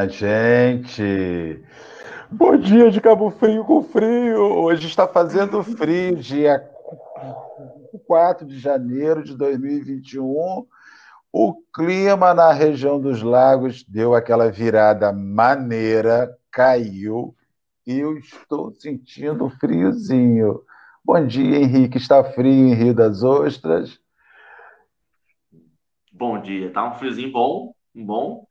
minha gente. Bom dia de Cabo Frio com frio. Hoje está fazendo frio, dia 4 de janeiro de 2021. O clima na região dos lagos deu aquela virada maneira, caiu. E eu estou sentindo friozinho. Bom dia, Henrique. Está frio em Rio das Ostras? Bom dia. Tá um friozinho bom, bom.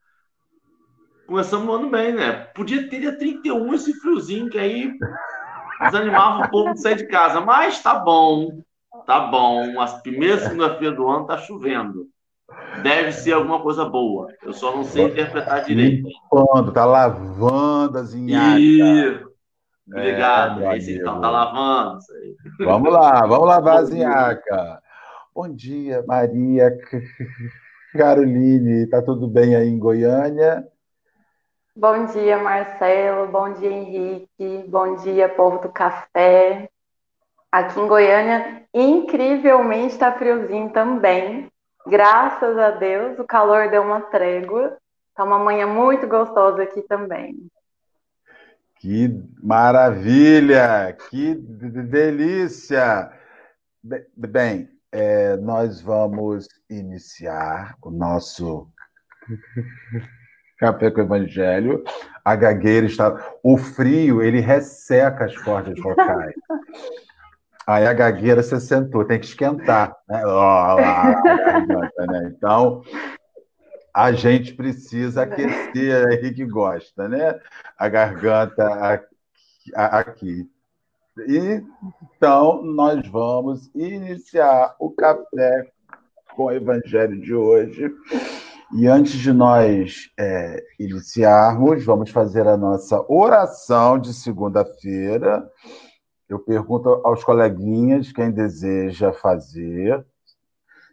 Começamos o ano bem, né? Podia ter dia 31 esse friozinho, que aí desanimava um pouco de sair de casa. Mas tá bom, tá bom. As primeiras segunda-feira do ano tá chovendo. Deve ser alguma coisa boa. Eu só não sei interpretar direito. Quando tá lavando as inhacas. Obrigado. É, Esse então tá lavando. Vamos lá, vamos lavar as inhacas. Bom dia, Maria Caroline. Tá tudo bem aí em Goiânia? Bom dia, Marcelo. Bom dia, Henrique. Bom dia, povo do café. Aqui em Goiânia, incrivelmente está friozinho também. Graças a Deus, o calor deu uma trégua. Está uma manhã muito gostosa aqui também. Que maravilha! Que delícia! Bem, é, nós vamos iniciar o nosso Café com o Evangelho. A gagueira está. O frio, ele resseca as cordas vocais. Aí a gagueira se sentou, tem que esquentar. Né? garganta, né? Então, a gente precisa aquecer, aí que gosta, né? A garganta aqui. E, então, nós vamos iniciar o café com o Evangelho de hoje. E antes de nós é, iniciarmos, vamos fazer a nossa oração de segunda-feira. Eu pergunto aos coleguinhas quem deseja fazer.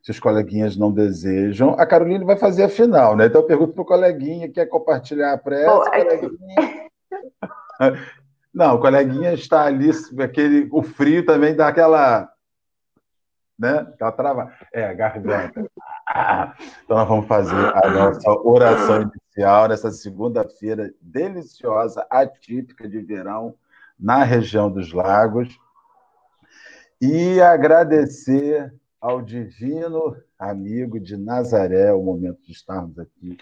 Se os coleguinhas não desejam, a Carolina vai fazer a final, né? Então eu pergunto para o coleguinha, quer compartilhar a prece? Oh, coleguinha... Não, o coleguinha está ali, aquele, o frio também dá aquela né? Aquela trava. É, a garganta. Então, nós vamos fazer a nossa oração inicial nessa segunda-feira deliciosa, atípica de verão, na região dos lagos. E agradecer ao divino amigo de Nazaré o momento de estarmos aqui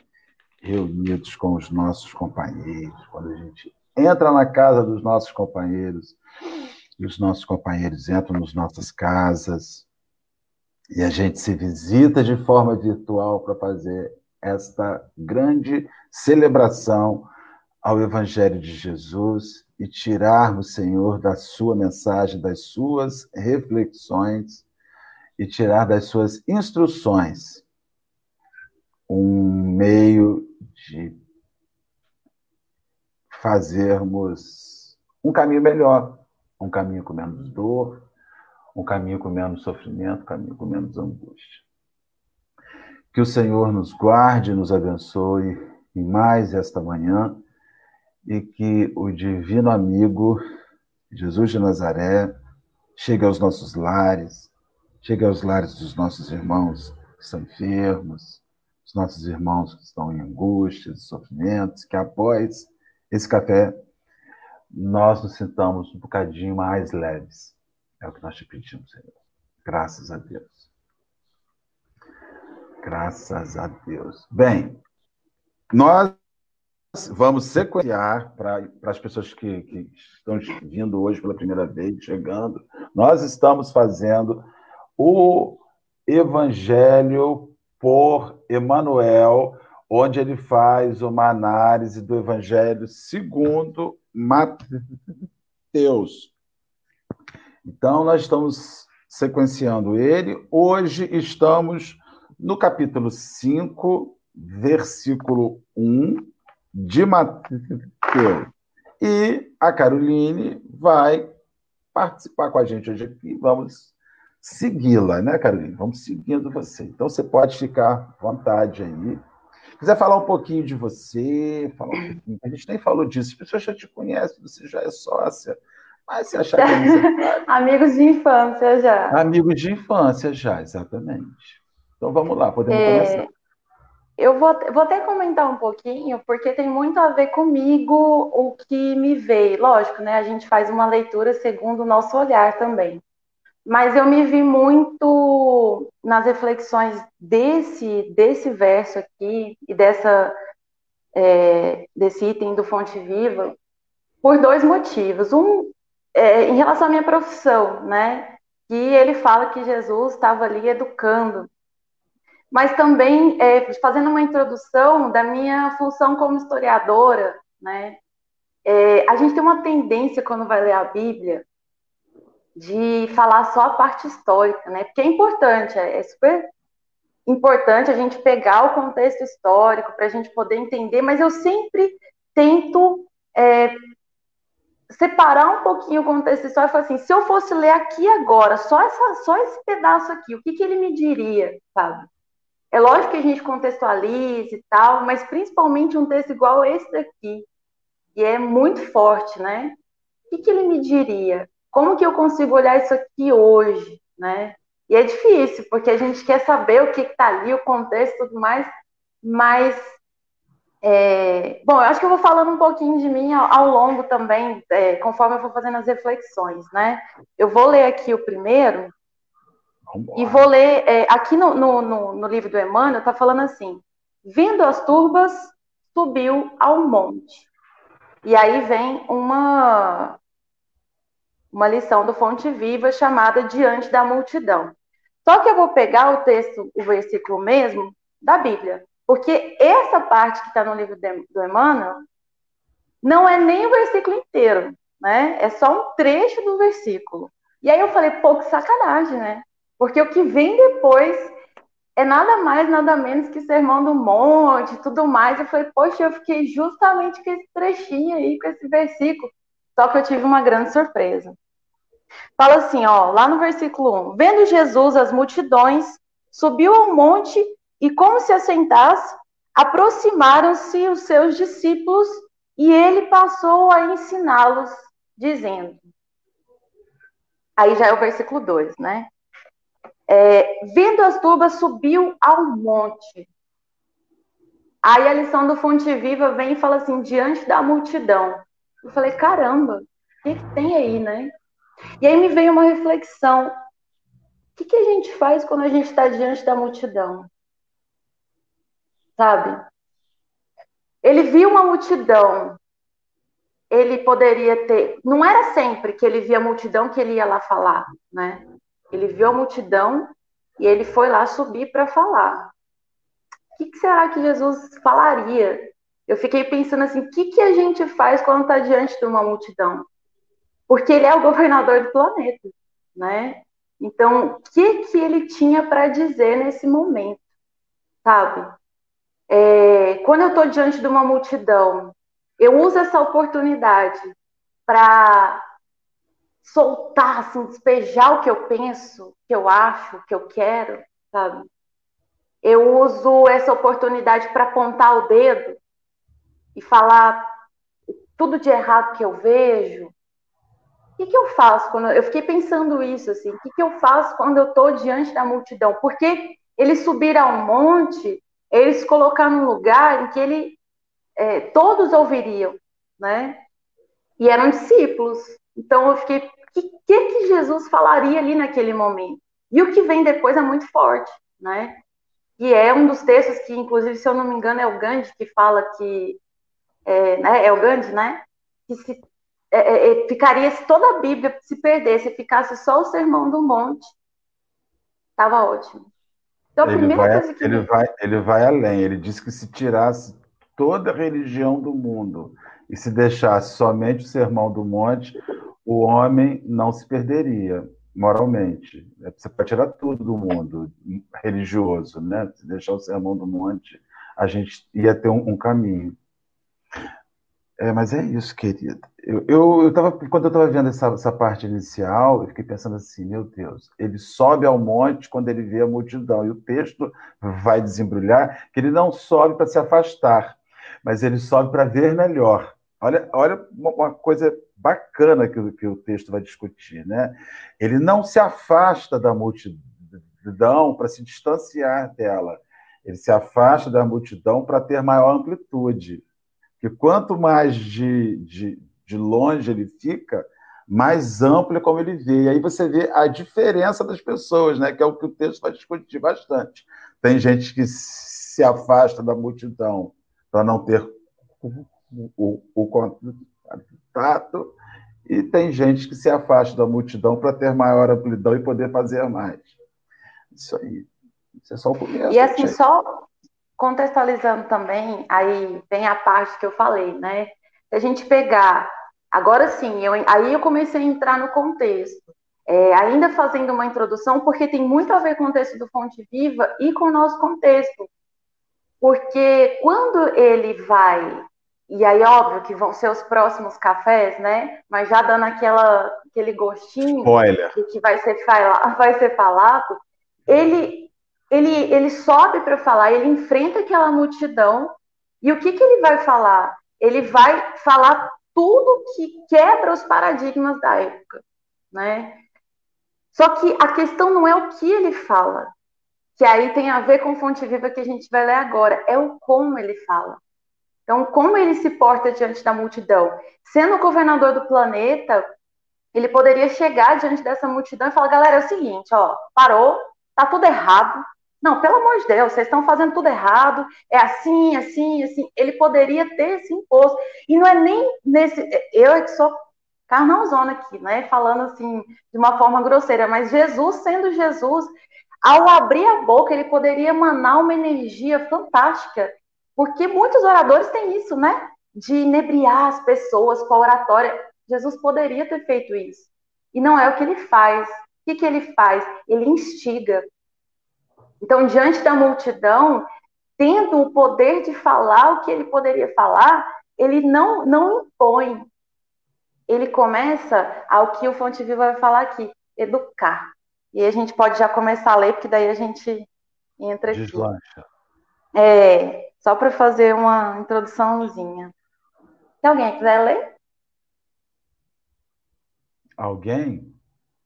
reunidos com os nossos companheiros, quando a gente entra na casa dos nossos companheiros, e os nossos companheiros entram nas nossas casas, e a gente se visita de forma virtual para fazer esta grande celebração ao Evangelho de Jesus e tirarmos, Senhor, da sua mensagem, das suas reflexões e tirar das suas instruções um meio de fazermos um caminho melhor, um caminho com menos dor, um caminho com menos sofrimento, um caminho com menos angústia. Que o Senhor nos guarde, nos abençoe em mais esta manhã e que o divino amigo Jesus de Nazaré chegue aos nossos lares, chegue aos lares dos nossos irmãos que estão enfermos, os nossos irmãos que estão em angústias e sofrimentos, que após esse café nós nos sintamos um bocadinho mais leves é o que nós te pedimos, Senhor. Graças a Deus. Graças a Deus. Bem, nós vamos sequenciar para as pessoas que, que estão vindo hoje pela primeira vez, chegando. Nós estamos fazendo o Evangelho por Emanuel, onde ele faz uma análise do Evangelho segundo Mateus. Então, nós estamos sequenciando ele. Hoje estamos no capítulo 5, versículo 1 de Mateus. E a Caroline vai participar com a gente hoje aqui. Vamos segui-la, né, Caroline? Vamos seguindo você. Então, você pode ficar à vontade aí. Se quiser falar um pouquinho de você, falar um pouquinho. A gente nem falou disso, as pessoas já te conhecem, você já é sócia. Mas se achar que é Amigos de infância já. Amigos de infância já, exatamente. Então vamos lá, podemos é... começar. eu vou, vou até comentar um pouquinho, porque tem muito a ver comigo o que me veio. Lógico, né? A gente faz uma leitura segundo o nosso olhar também. Mas eu me vi muito nas reflexões desse, desse verso aqui e dessa, é, desse item do Fonte Viva por dois motivos. Um, é, em relação à minha profissão, né? Que ele fala que Jesus estava ali educando mas também é, fazendo uma introdução da minha função como historiadora, né? É, a gente tem uma tendência quando vai ler a Bíblia de falar só a parte histórica, né? Porque é importante, é, é super importante a gente pegar o contexto histórico para a gente poder entender, mas eu sempre tento é, separar um pouquinho o contexto histórico e falar assim, se eu fosse ler aqui agora, só, essa, só esse pedaço aqui, o que, que ele me diria, sabe? É lógico que a gente contextualiza e tal, mas principalmente um texto igual esse daqui, que é muito forte, né? O que, que ele me diria? Como que eu consigo olhar isso aqui hoje, né? E é difícil, porque a gente quer saber o que está ali, o contexto e tudo mais, mas. É... Bom, eu acho que eu vou falando um pouquinho de mim ao, ao longo também, é, conforme eu for fazendo as reflexões, né? Eu vou ler aqui o primeiro, e vou ler, é, aqui no, no, no, no, livro do Emmanuel, está falando assim: Vindo as turbas, subiu ao monte. E aí vem uma, uma lição do Fonte Viva chamada Diante da Multidão. Só que eu vou pegar o texto, o versículo mesmo, da Bíblia. Porque essa parte que está no livro do Emmanuel não é nem o versículo inteiro, né? É só um trecho do versículo. E aí eu falei, pô, que sacanagem, né? Porque o que vem depois é nada mais, nada menos que Sermão do Monte, tudo mais. Eu falei, poxa, eu fiquei justamente com esse trechinho aí, com esse versículo. Só que eu tive uma grande surpresa. Fala assim, ó, lá no versículo 1: Vendo Jesus as multidões, subiu ao monte e, como se assentasse, aproximaram-se os seus discípulos e ele passou a ensiná-los, dizendo. Aí já é o versículo 2, né? É, vendo as turbas, subiu ao monte. Aí a lição do Fonte Viva vem e fala assim, diante da multidão. Eu falei, caramba, o que, que tem aí, né? E aí me veio uma reflexão. O que, que a gente faz quando a gente está diante da multidão? Sabe? Ele viu uma multidão. Ele poderia ter. Não era sempre que ele via a multidão que ele ia lá falar, né? Ele viu a multidão e ele foi lá subir para falar. O que, que, será que Jesus falaria? Eu fiquei pensando assim: o que, que a gente faz quando está diante de uma multidão? Porque ele é o governador do planeta, né? Então, o que, que ele tinha para dizer nesse momento, sabe? É, quando eu estou diante de uma multidão, eu uso essa oportunidade para soltar, assim, despejar o que eu penso, o que eu acho, o que eu quero, sabe? Eu uso essa oportunidade para apontar o dedo e falar tudo de errado que eu vejo. O que, que eu faço quando eu fiquei pensando isso assim? O que, que eu faço quando eu estou diante da multidão? Porque eles subiram ao monte, eles colocaram num lugar em que ele é, todos ouviriam, né? E eram discípulos. Então eu fiquei que, que, que Jesus falaria ali naquele momento? E o que vem depois é muito forte, né? E é um dos textos que, inclusive, se eu não me engano, é o Gandhi que fala que. É, né, é o Gandhi, né? Que se, é, é, é ficaria se toda a Bíblia se perdesse, ficasse só o Sermão do Monte, estava ótimo. Então, a ele primeira vai, coisa que. Ele vai, ele vai além, ele diz que se tirasse toda a religião do mundo e se deixasse somente o Sermão do Monte, o homem não se perderia moralmente. É, você pode tirar tudo do mundo religioso, né? Se deixar o sermão do monte, a gente ia ter um, um caminho. É, mas é isso, querido. Eu, eu, tava, quando eu estava vendo essa, essa parte inicial, eu fiquei pensando assim, meu Deus, ele sobe ao monte quando ele vê a multidão, e o texto vai desembrulhar que ele não sobe para se afastar, mas ele sobe para ver melhor. Olha, olha uma coisa bacana que, que o texto vai discutir, né? Ele não se afasta da multidão para se distanciar dela. ele se afasta da multidão para ter maior amplitude. Que quanto mais de, de, de longe ele fica, mais amplo é como ele vê. E aí você vê a diferença das pessoas, né? que é o que o texto vai discutir bastante. Tem gente que se afasta da multidão para não ter o, contato, e tem gente que se afasta da multidão para ter maior amplidão e poder fazer mais. Isso aí. Isso é só o começo. E assim, gente. só contextualizando também, aí tem a parte que eu falei, né? Se a gente pegar, agora sim, eu, aí eu comecei a entrar no contexto. É, ainda fazendo uma introdução, porque tem muito a ver com o texto do Fonte Viva e com o nosso contexto. Porque quando ele vai, e aí óbvio que vão ser os próximos cafés, né? Mas já dando aquela, aquele gostinho Spoiler. que vai ser, vai ser falado, ele, ele, ele sobe para falar, ele enfrenta aquela multidão, e o que, que ele vai falar? Ele vai falar tudo que quebra os paradigmas da época, né? Só que a questão não é o que ele fala, que aí tem a ver com fonte viva que a gente vai ler agora, é o como ele fala. Então, como ele se porta diante da multidão? Sendo governador do planeta, ele poderia chegar diante dessa multidão e falar: galera, é o seguinte, ó, parou, tá tudo errado. Não, pelo amor de Deus, vocês estão fazendo tudo errado, é assim, assim, assim. Ele poderia ter esse imposto. E não é nem nesse. Eu é que sou carnalzona aqui, né? Falando assim, de uma forma grosseira, mas Jesus, sendo Jesus, ao abrir a boca, ele poderia emanar uma energia fantástica. Porque muitos oradores têm isso, né? De inebriar as pessoas com a oratória. Jesus poderia ter feito isso. E não é o que ele faz que, que ele faz? Ele instiga. Então, diante da multidão, tendo o poder de falar o que ele poderia falar, ele não, não impõe. Ele começa ao que o Fonte Viva vai falar aqui, educar. E a gente pode já começar a ler, porque daí a gente entra aqui. Deslancha. É, só para fazer uma introduçãozinha. Se alguém quiser ler? Alguém?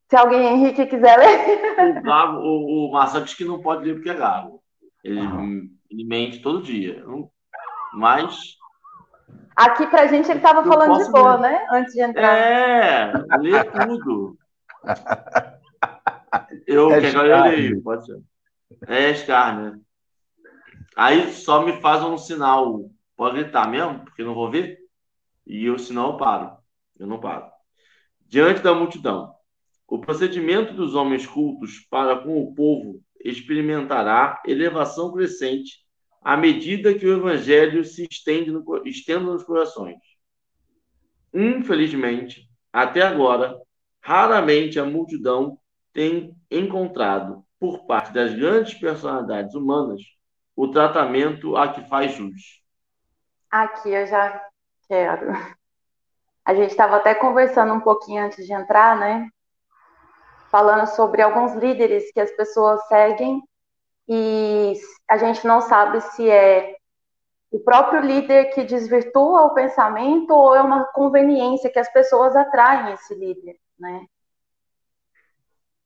Se alguém, Henrique, quiser ler. O, Gago, o, o Marcelo diz que não pode ler porque é gago. Ele, ele mente todo dia. Mas. Aqui pra gente ele tava falando de boa, ler. né? Antes de entrar. É, lê tudo. Eu, é que agora eu leio, pode ser. É escárnio. Aí só me faz um sinal. Pode gritar mesmo, porque não vou ver. E o sinal eu paro. Eu não paro. Diante da multidão, o procedimento dos homens cultos para com o povo experimentará elevação crescente à medida que o evangelho se estende no, estenda nos corações. Infelizmente, até agora, raramente a multidão tem encontrado, por parte das grandes personalidades humanas, o tratamento a que faz jus. Aqui eu já quero. A gente estava até conversando um pouquinho antes de entrar, né? Falando sobre alguns líderes que as pessoas seguem e a gente não sabe se é o próprio líder que desvirtua o pensamento ou é uma conveniência que as pessoas atraem esse líder, né?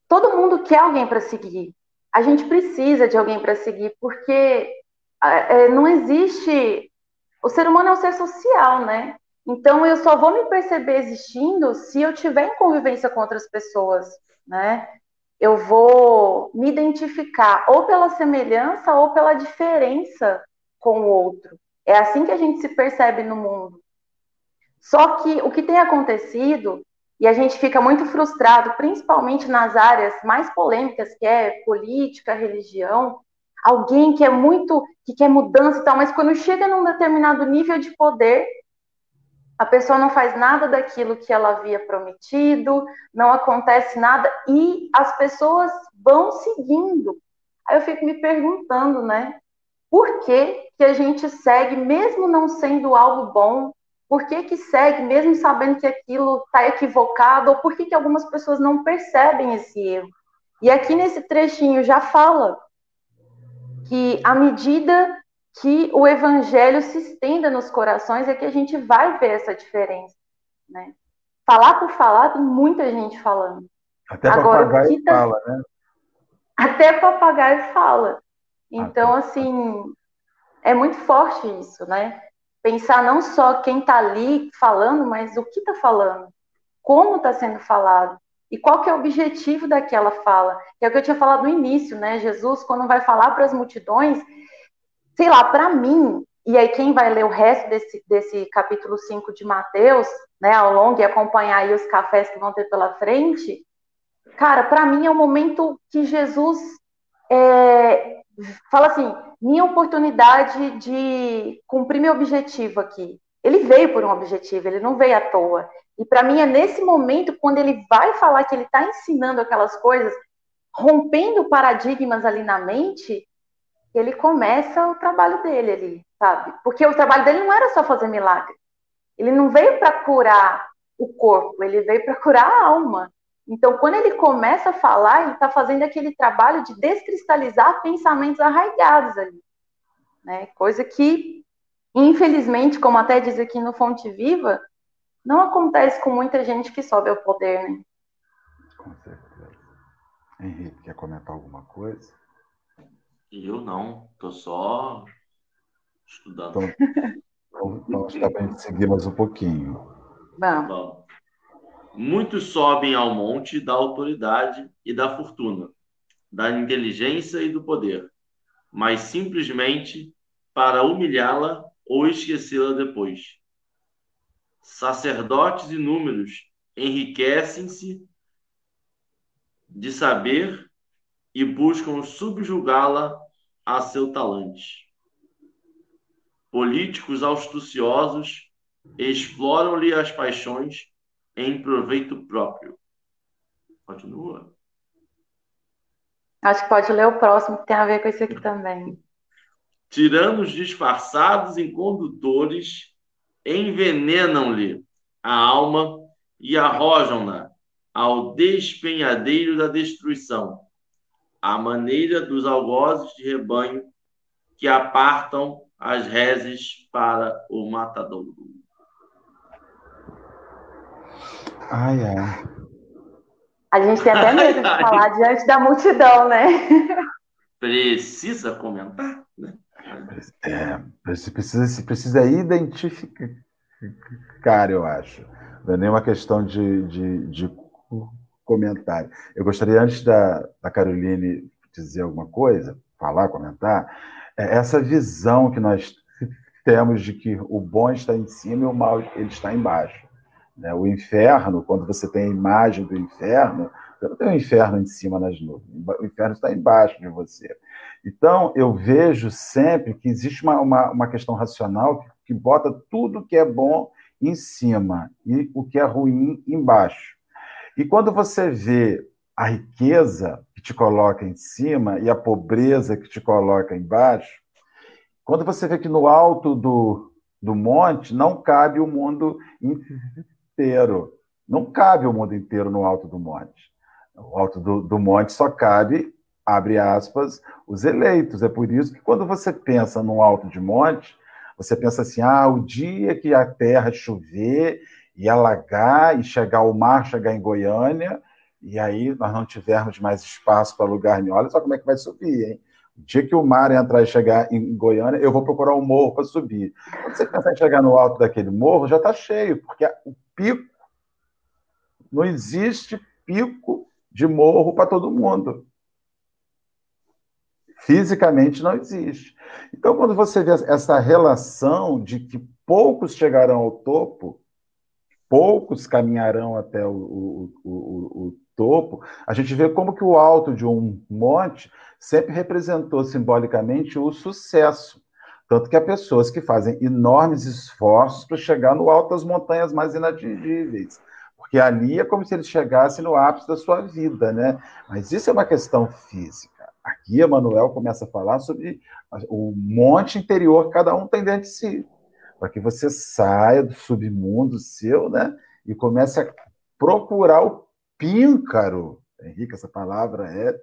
Todo mundo quer alguém para seguir. A gente precisa de alguém para seguir porque é, não existe. O ser humano é um ser social, né? Então eu só vou me perceber existindo se eu tiver em convivência com outras pessoas né? Eu vou me identificar ou pela semelhança ou pela diferença com o outro. É assim que a gente se percebe no mundo. Só que o que tem acontecido, e a gente fica muito frustrado, principalmente nas áreas mais polêmicas, que é política, religião, alguém que é muito, que quer mudança e tal, mas quando chega num determinado nível de poder, a pessoa não faz nada daquilo que ela havia prometido, não acontece nada e as pessoas vão seguindo. Aí eu fico me perguntando, né? Por que, que a gente segue, mesmo não sendo algo bom? Por que, que segue, mesmo sabendo que aquilo está equivocado? Ou por que, que algumas pessoas não percebem esse erro? E aqui nesse trechinho já fala que à medida que o evangelho se estenda nos corações é que a gente vai ver essa diferença, né? Falar por falar, tem muita gente falando. Até Agora, papagaio tá... fala, né? Até papagaio fala. Então, assim, é muito forte isso, né? Pensar não só quem está ali falando, mas o que está falando, como está sendo falado e qual que é o objetivo daquela fala. Que é o que eu tinha falado no início, né? Jesus, quando vai falar para as multidões, sei lá, para mim, e aí quem vai ler o resto desse, desse capítulo 5 de Mateus, né, ao longo e acompanhar aí os cafés que vão ter pela frente, cara, para mim é um momento que Jesus é, fala assim, minha oportunidade de cumprir meu objetivo aqui. Ele veio por um objetivo, ele não veio à toa. E para mim é nesse momento, quando ele vai falar que ele está ensinando aquelas coisas, rompendo paradigmas ali na mente, ele começa o trabalho dele ali, sabe? Porque o trabalho dele não era só fazer milagre. Ele não veio para curar o corpo, ele veio para curar a alma. Então, quando ele começa a falar, ele está fazendo aquele trabalho de descristalizar pensamentos arraigados ali. Né? Coisa que, infelizmente, como até diz aqui no Fonte Viva, não acontece com muita gente que sobe ao poder. Né? Com certeza. Henrique, quer comentar alguma coisa? Eu não, estou só estudando. Então, a gente seguir mais um pouquinho. Vamos. Vamos. Muitos sobem ao monte da autoridade e da fortuna, da inteligência e do poder, mas simplesmente para humilhá-la ou esquecê-la depois. Sacerdotes inúmeros enriquecem-se de saber e buscam subjugá-la a seu talante. Políticos astuciosos exploram-lhe as paixões em proveito próprio. Continua. Acho que pode ler o próximo, que tem a ver com isso aqui também. Tiranos disfarçados em condutores envenenam-lhe a alma e arrojam-na ao despenhadeiro da destruição, à maneira dos algozes de rebanho que apartam as reses para o matadouro. Ai, ai. A gente tem até medo de falar diante da multidão, né? Precisa comentar, né? É, você precisa, você precisa identificar, eu acho. Não é nenhuma questão de, de, de comentário. Eu gostaria, antes da, da Caroline dizer alguma coisa, falar, comentar, é essa visão que nós temos de que o bom está em cima e o mal ele está embaixo. Né? O inferno, quando você tem a imagem do inferno, você não tem o inferno em cima nas nuvens, o inferno está embaixo de você. Então, eu vejo sempre que existe uma, uma, uma questão racional que, que bota tudo que é bom em cima e o que é ruim embaixo. E quando você vê a riqueza que te coloca em cima e a pobreza que te coloca embaixo, quando você vê que no alto do, do monte não cabe o mundo inteiro. Não cabe o mundo inteiro no alto do monte. O alto do, do monte só cabe, abre aspas, os eleitos. É por isso que quando você pensa no alto de monte, você pensa assim: ah, o dia que a terra chover e alagar e chegar ao mar, chegar em Goiânia, e aí nós não tivermos mais espaço para lugar nenhum. Olha só como é que vai subir, hein? O dia que o mar entrar e chegar em Goiânia, eu vou procurar um morro para subir. Quando você pensar em chegar no alto daquele morro, já está cheio, porque o pico. Não existe pico de morro para todo mundo. Fisicamente não existe. Então, quando você vê essa relação de que poucos chegarão ao topo, poucos caminharão até o, o, o, o, topo, a gente vê como que o alto de um monte sempre representou simbolicamente o sucesso. Tanto que há pessoas que fazem enormes esforços para chegar no alto das montanhas mais inatingíveis. Porque ali é como se eles chegassem no ápice da sua vida, né? Mas isso é uma questão física. Aqui, Emanuel começa a falar sobre o monte interior que cada um tem dentro de si. Para que você saia do submundo seu, né? E comece a procurar o píncaro. Henrique, essa palavra é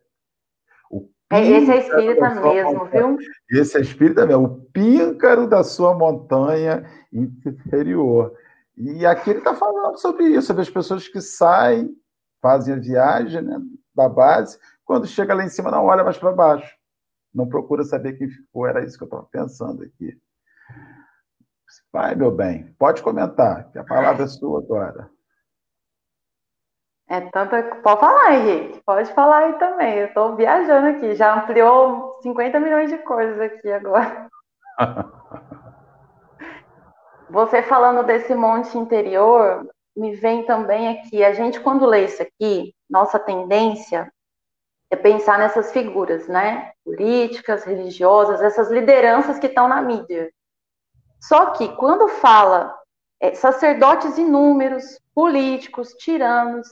é, esse é espírita mesmo, viu? Esse é espírita mesmo, o píncaro da sua montanha interior. E aqui ele está falando sobre isso, sobre as pessoas que saem, fazem a viagem né, da base, quando chega lá em cima não olha mais para baixo. não procura saber quem ficou. Era isso que eu estava pensando aqui. Vai, meu bem, pode comentar, que a palavra é sua agora. É tanta. Pode falar, Henrique. Pode falar aí também. Eu estou viajando aqui. Já ampliou 50 milhões de coisas aqui agora. Você falando desse monte interior, me vem também aqui. A gente, quando lê isso aqui, nossa tendência é pensar nessas figuras, né? Políticas, religiosas, essas lideranças que estão na mídia. Só que quando fala é, sacerdotes inúmeros, políticos, tiranos,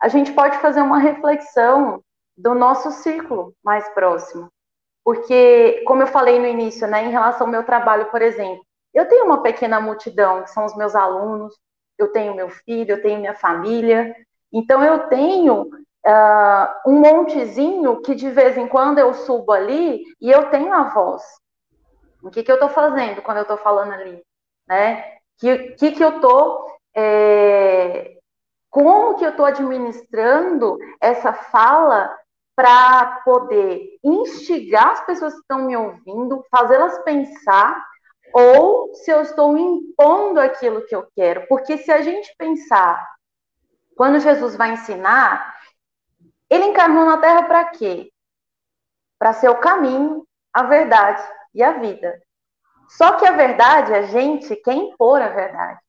a gente pode fazer uma reflexão do nosso círculo mais próximo. Porque, como eu falei no início, né, em relação ao meu trabalho, por exemplo, eu tenho uma pequena multidão, que são os meus alunos, eu tenho meu filho, eu tenho minha família, então eu tenho uh, um montezinho que de vez em quando eu subo ali e eu tenho a voz. O que, que eu estou fazendo quando eu estou falando ali? Né? Que, que, que eu estou é, como que eu estou administrando essa fala para poder instigar as pessoas que estão me ouvindo, fazê-las pensar, ou se eu estou impondo aquilo que eu quero. Porque se a gente pensar, quando Jesus vai ensinar, ele encarnou na Terra para quê? Para ser o caminho, a verdade e a vida. Só que a verdade, a gente quer impor a verdade.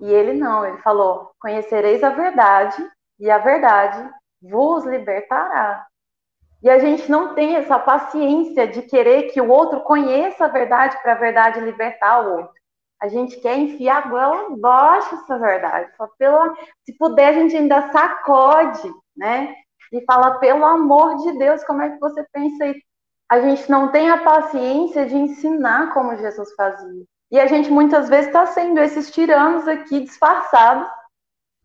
E ele não, ele falou: Conhecereis a verdade, e a verdade vos libertará. E a gente não tem essa paciência de querer que o outro conheça a verdade para a verdade libertar o outro. A gente quer enfiar a goela abaixo essa verdade. Só pela, se puder, a gente ainda sacode, né? E fala, pelo amor de Deus, como é que você pensa? A gente não tem a paciência de ensinar como Jesus fazia. E a gente muitas vezes está sendo esses tiranos aqui disfarçados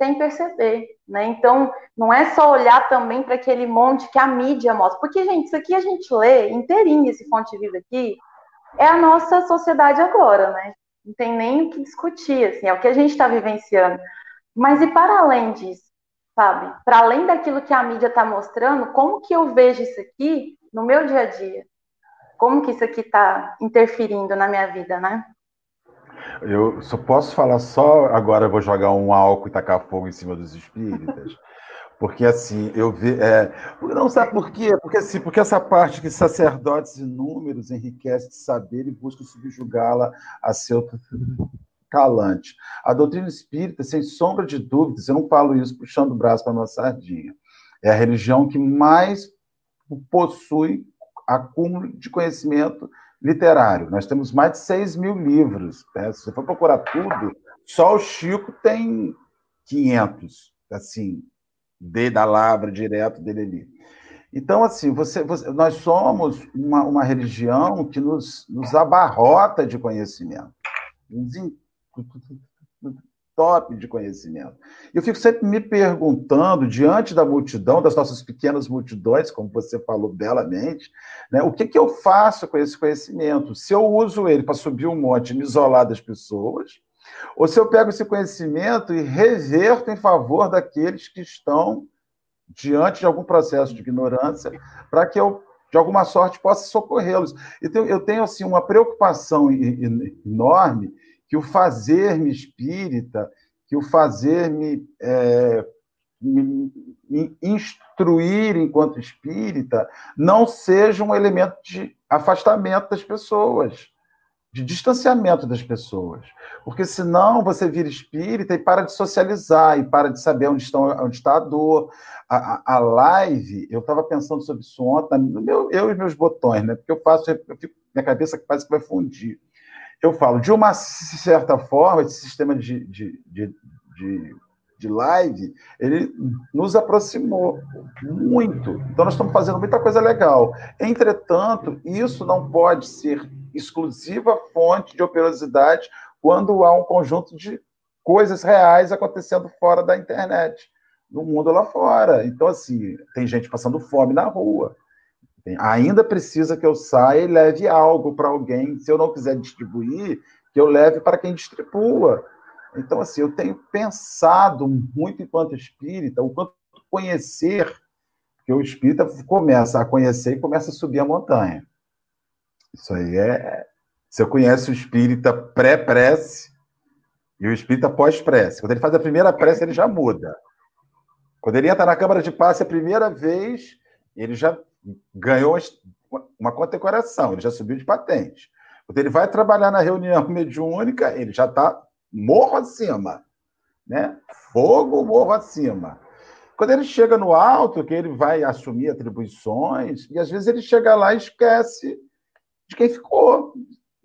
sem perceber, né? Então, não é só olhar também para aquele monte que a mídia mostra. Porque, gente, isso aqui a gente lê inteirinho, esse fonte viva aqui, é a nossa sociedade agora, né? Não tem nem o que discutir, assim, é o que a gente está vivenciando. Mas e para além disso, sabe? Para além daquilo que a mídia está mostrando, como que eu vejo isso aqui no meu dia a dia? Como que isso aqui está interferindo na minha vida, né? Eu só posso falar só agora, eu vou jogar um álcool e tacar fogo em cima dos espíritas. Porque assim, eu vi. É, não sabe por quê? Porque assim, porque essa parte que sacerdotes e números enriquece de saber e busca subjugá-la a seu calante. A doutrina espírita, sem sombra de dúvidas, eu não falo isso puxando o braço para a nossa sardinha. É a religião que mais possui acúmulo de conhecimento literário. Nós temos mais de 6 mil livros. Né? Se você for procurar tudo, só o Chico tem 500, assim, de, da Lavra, direto dele ali. Então, assim, você, você, nós somos uma, uma religião que nos, nos abarrota de conhecimento, nos top de conhecimento. Eu fico sempre me perguntando, diante da multidão, das nossas pequenas multidões, como você falou belamente, né, o que, que eu faço com esse conhecimento? Se eu uso ele para subir um monte e me isolar das pessoas, ou se eu pego esse conhecimento e reverto em favor daqueles que estão diante de algum processo de ignorância, para que eu de alguma sorte possa socorrê-los. Então, eu tenho assim uma preocupação enorme que o fazer-me espírita, que o fazer-me é, instruir enquanto espírita, não seja um elemento de afastamento das pessoas, de distanciamento das pessoas. Porque senão você vira espírita e para de socializar, e para de saber onde, estão, onde está a dor. A, a live, eu estava pensando sobre isso ontem, meu, eu e meus botões, né? Porque eu faço, eu fico, minha cabeça parece que vai fundir eu falo, de uma certa forma, esse sistema de, de, de, de, de live, ele nos aproximou muito. Então, nós estamos fazendo muita coisa legal. Entretanto, isso não pode ser exclusiva fonte de operosidade quando há um conjunto de coisas reais acontecendo fora da internet, no mundo lá fora. Então, assim, tem gente passando fome na rua. Ainda precisa que eu saia e leve algo para alguém. Se eu não quiser distribuir, que eu leve para quem distribua. Então, assim, eu tenho pensado muito enquanto espírita, o quanto conhecer que o espírita começa a conhecer e começa a subir a montanha. Isso aí é. Você conhece o espírita pré-prece e o espírita pós-prece. Quando ele faz a primeira prece, ele já muda. Quando ele entra na Câmara de Passe a primeira vez, ele já ganhou uma condecoração, ele já subiu de patente. Quando ele vai trabalhar na reunião mediúnica, ele já está morro acima. Né? Fogo, morro acima. Quando ele chega no alto, que ele vai assumir atribuições, e às vezes ele chega lá e esquece de quem ficou.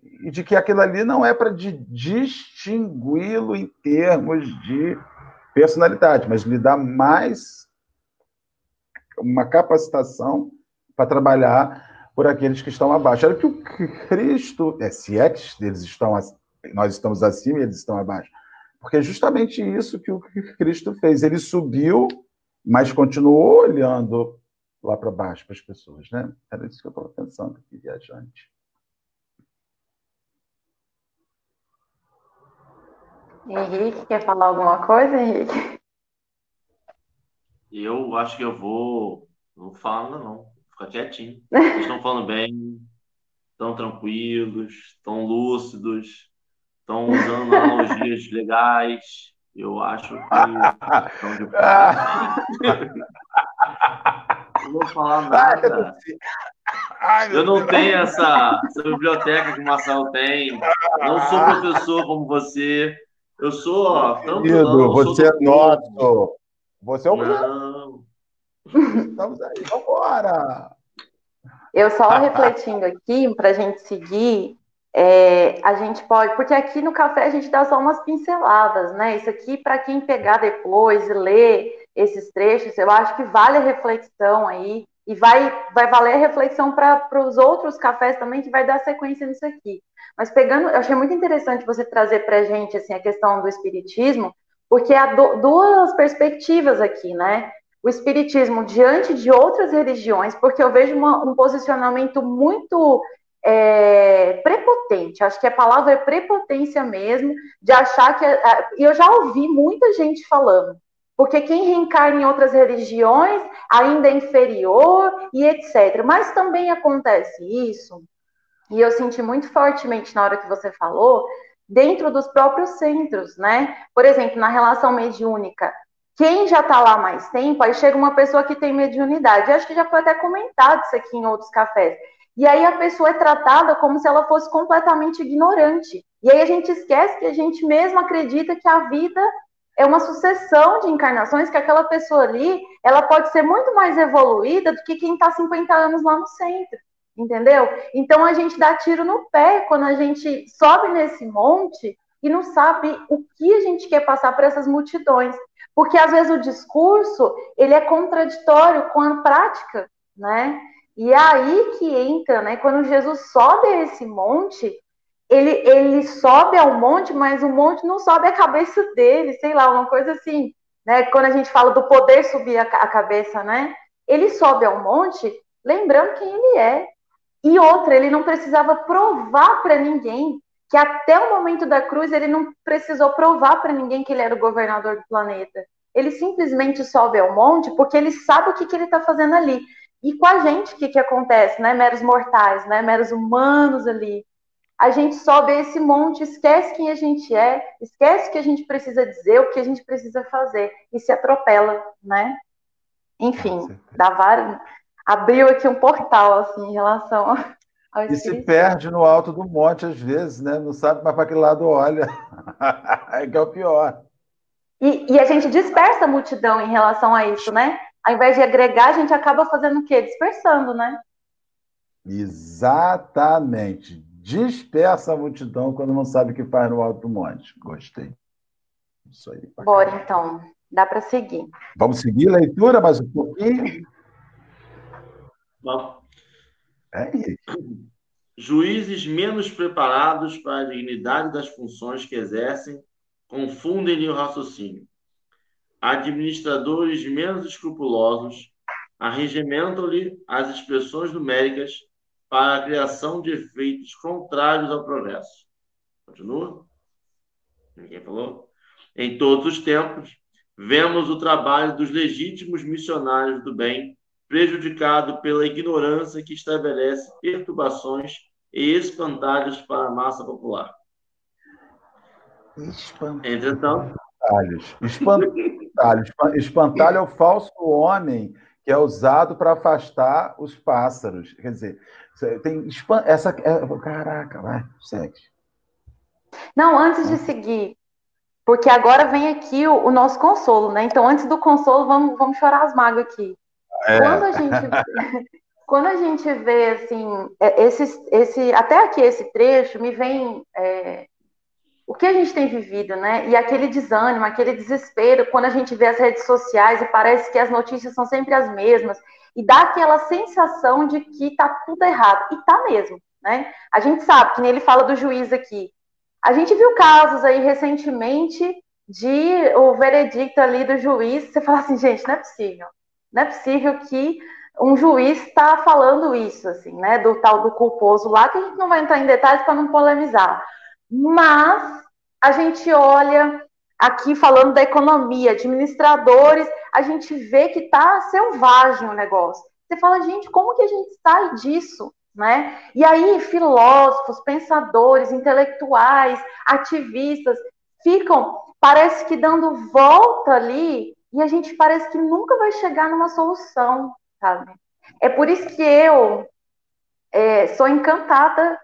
E de que aquilo ali não é para distingui-lo em termos de personalidade, mas lhe dá mais uma capacitação para trabalhar por aqueles que estão abaixo. Era que o Cristo, é, se é que eles estão, nós estamos acima e eles estão abaixo, porque é justamente isso que o Cristo fez. Ele subiu, mas continuou olhando lá para baixo para as pessoas, né? Era isso que eu estava pensando aqui, viajante. Henrique, quer falar alguma coisa, Henrique? Eu acho que eu vou. Não falo, não. Fica quietinho. Vocês estão falando bem, estão tranquilos, estão lúcidos, estão usando analogias legais. Eu acho que estão de Não vou falar nada. Eu não tenho essa, essa biblioteca que o Marcelo tem. Não sou professor como você. Eu sou, não, você sou é nosso. Você é o Não. Estamos aí, vambora! Eu só refletindo aqui, para a gente seguir, é, a gente pode, porque aqui no café a gente dá só umas pinceladas, né? Isso aqui, para quem pegar depois e ler esses trechos, eu acho que vale a reflexão aí, e vai, vai valer a reflexão para os outros cafés também, que vai dar sequência nisso aqui. Mas pegando, eu achei muito interessante você trazer para a gente assim, a questão do espiritismo, porque há do, duas perspectivas aqui, né? O espiritismo diante de outras religiões, porque eu vejo uma, um posicionamento muito é, prepotente, acho que a palavra é prepotência mesmo, de achar que. E eu já ouvi muita gente falando, porque quem reencarna em outras religiões ainda é inferior e etc. Mas também acontece isso, e eu senti muito fortemente na hora que você falou, dentro dos próprios centros, né? Por exemplo, na relação mediúnica, quem já está lá mais tempo, aí chega uma pessoa que tem mediunidade, acho que já foi até comentado isso aqui em outros cafés. E aí a pessoa é tratada como se ela fosse completamente ignorante. E aí a gente esquece que a gente mesmo acredita que a vida é uma sucessão de encarnações, que aquela pessoa ali, ela pode ser muito mais evoluída do que quem está 50 anos lá no centro, entendeu? Então a gente dá tiro no pé quando a gente sobe nesse monte e não sabe o que a gente quer passar para essas multidões, porque às vezes o discurso ele é contraditório com a prática, né? E é aí que entra, né? Quando Jesus sobe a esse monte, ele, ele sobe ao monte, mas o monte não sobe a cabeça dele, sei lá, uma coisa assim, né? Quando a gente fala do poder subir a, a cabeça, né? Ele sobe ao monte, lembrando quem ele é. E outra, ele não precisava provar para ninguém que até o momento da cruz ele não precisou provar para ninguém que ele era o governador do planeta. Ele simplesmente sobe ao monte porque ele sabe o que, que ele está fazendo ali. E com a gente, o que, que acontece, né? Meros mortais, né? Meros humanos ali a gente sobe esse monte, esquece quem a gente é, esquece o que a gente precisa dizer, o que a gente precisa fazer, e se atropela, né? Enfim, dá vários, abriu aqui um portal, assim, em relação ao E se perde no alto do monte, às vezes, né? Não sabe mais para que lado olha. é que é o pior. E, e a gente dispersa a multidão em relação a isso, né? Ao invés de agregar, a gente acaba fazendo o quê? Dispersando, né? Exatamente dispersa a multidão quando não sabe o que faz no alto do monte. Gostei. Isso aí. Bora, então. Dá para seguir. Vamos seguir a leitura mais um pouquinho? Vamos. É, Juízes menos preparados para a dignidade das funções que exercem confundem-lhe o raciocínio. Administradores menos escrupulosos arregimentam-lhe as expressões numéricas para a criação de efeitos contrários ao progresso. Continua? Ninguém falou? Em todos os tempos, vemos o trabalho dos legítimos missionários do bem prejudicado pela ignorância que estabelece perturbações e espantalhos para a massa popular. Espantalhos. Entretanto, espantalhos. Espantalho é o falso homem que é usado para afastar os pássaros. Quer dizer, tem essa. É, caraca, vai, segue. Não, antes de seguir, porque agora vem aqui o, o, nosso consolo, né? Então, antes do consolo, vamos, vamos chorar as mágoas aqui. É. Quando a gente. quando a gente vê assim, é, esse, esse, até aqui esse trecho, me vem é, o que a gente tem vivido, né? E aquele desânimo, aquele desespero, quando a gente vê as redes sociais e parece que as notícias são sempre as mesmas, e dá aquela sensação de que tá tudo errado. E tá mesmo, né? A gente sabe, que ele fala do juiz aqui. A gente viu casos aí recentemente de o veredicto ali do juiz, você fala assim, gente, não é possível. Não é possível que um juiz está falando isso, assim, né? Do tal do culposo lá, que a gente não vai entrar em detalhes para não polemizar mas a gente olha aqui falando da economia, administradores, a gente vê que está selvagem o negócio. Você fala, gente, como que a gente sai disso? Né? E aí, filósofos, pensadores, intelectuais, ativistas ficam, parece que dando volta ali, e a gente parece que nunca vai chegar numa solução, sabe? É por isso que eu é, sou encantada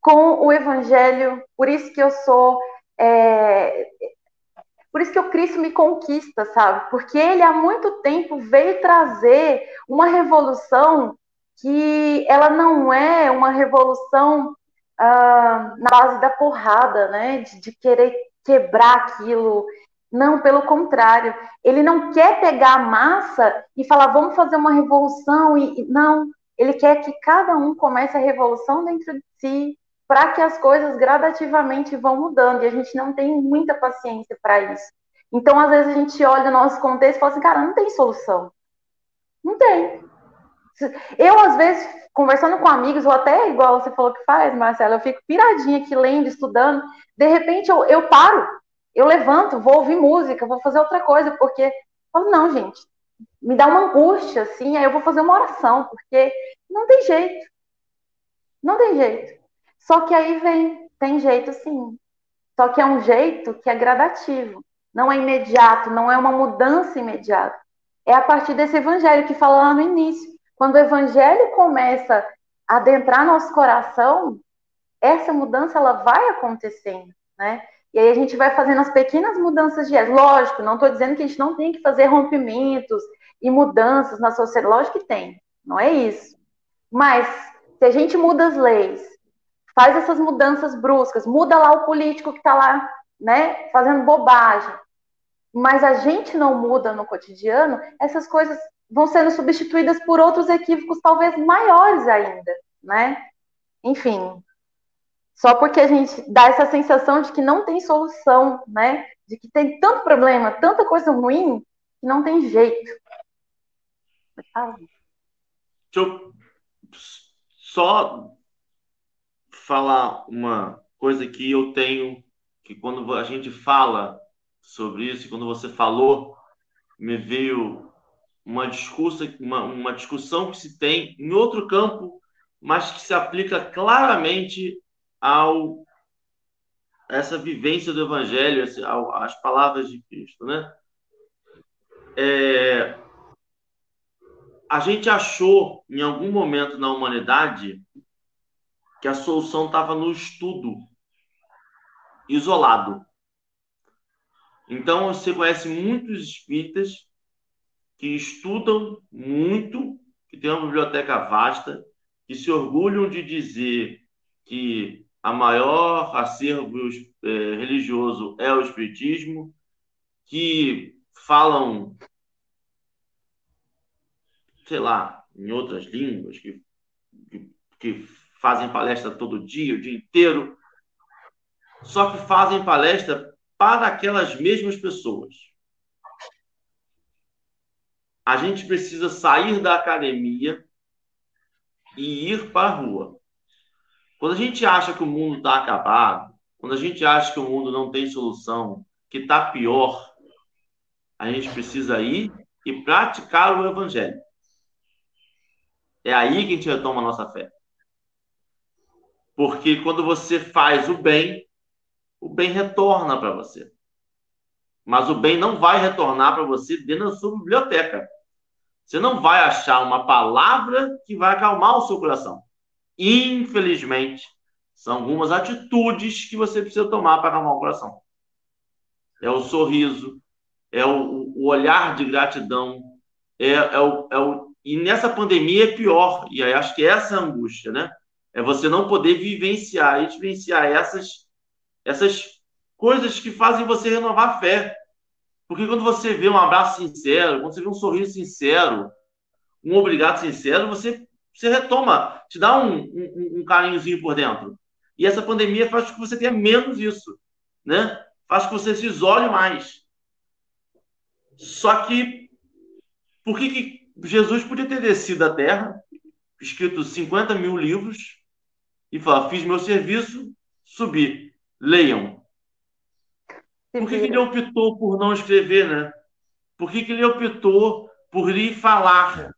com o Evangelho, por isso que eu sou. É, por isso que o Cristo me conquista, sabe? Porque ele há muito tempo veio trazer uma revolução que ela não é uma revolução ah, na base da porrada, né? De, de querer quebrar aquilo. Não, pelo contrário, ele não quer pegar a massa e falar, vamos fazer uma revolução, e não, ele quer que cada um comece a revolução dentro de si, para que as coisas gradativamente vão mudando, e a gente não tem muita paciência para isso. Então, às vezes, a gente olha o nosso contexto e fala assim, cara, não tem solução. Não tem. Eu, às vezes, conversando com amigos, ou até igual você falou que faz, Marcela, eu fico piradinha aqui lendo, estudando, de repente eu, eu paro, eu levanto, vou ouvir música, vou fazer outra coisa, porque falo, não, gente, me dá uma angústia, assim, aí eu vou fazer uma oração, porque não tem jeito. Não tem jeito. Só que aí vem, tem jeito sim. Só que é um jeito que é gradativo, não é imediato, não é uma mudança imediata. É a partir desse evangelho que fala lá no início. Quando o evangelho começa a adentrar nosso coração, essa mudança ela vai acontecendo, né? E aí a gente vai fazendo as pequenas mudanças diárias. Lógico, não estou dizendo que a gente não tem que fazer rompimentos e mudanças na sociedade. Lógico que tem, não é isso. Mas se a gente muda as leis, faz essas mudanças bruscas, muda lá o político que está lá, né, fazendo bobagem. Mas a gente não muda no cotidiano, essas coisas vão sendo substituídas por outros equívocos talvez maiores ainda, né? Enfim, só porque a gente dá essa sensação de que não tem solução, né? De que tem tanto problema, tanta coisa ruim, que não tem jeito. Deixa eu só falar uma coisa que eu tenho, que quando a gente fala sobre isso, quando você falou, me veio uma, uma, uma discussão que se tem em outro campo, mas que se aplica claramente ao essa vivência do Evangelho, às palavras de Cristo, né? É, a gente achou em algum momento na humanidade que a solução estava no estudo isolado. Então, você conhece muitos espíritas que estudam muito, que têm uma biblioteca vasta, que se orgulham de dizer que a maior acervo é, religioso é o Espiritismo, que falam, sei lá, em outras línguas, que, que, que fazem palestra todo dia, o dia inteiro, só que fazem palestra para aquelas mesmas pessoas. A gente precisa sair da academia e ir para a rua. Quando a gente acha que o mundo está acabado, quando a gente acha que o mundo não tem solução, que está pior, a gente precisa ir e praticar o evangelho. É aí que a gente retoma a nossa fé. Porque quando você faz o bem, o bem retorna para você. Mas o bem não vai retornar para você dentro da sua biblioteca. Você não vai achar uma palavra que vai acalmar o seu coração. Infelizmente, são algumas atitudes que você precisa tomar para acalmar o coração. É o sorriso, é o, o olhar de gratidão, é, é, o, é o. E nessa pandemia é pior, e aí acho que essa é a angústia, né? É você não poder vivenciar vivenciar essas, essas coisas que fazem você renovar a fé. Porque quando você vê um abraço sincero, quando você vê um sorriso sincero, um obrigado sincero, você, você retoma, te dá um, um, um carinhozinho por dentro. E essa pandemia faz com que você tenha menos isso, né? Faz com que você se isole mais. Só que, por que, que Jesus podia ter descido à Terra, escrito 50 mil livros, e falar: fiz meu serviço, subi, leiam. Por que, que ele optou por não escrever, né? Por que, que ele optou por ir falar?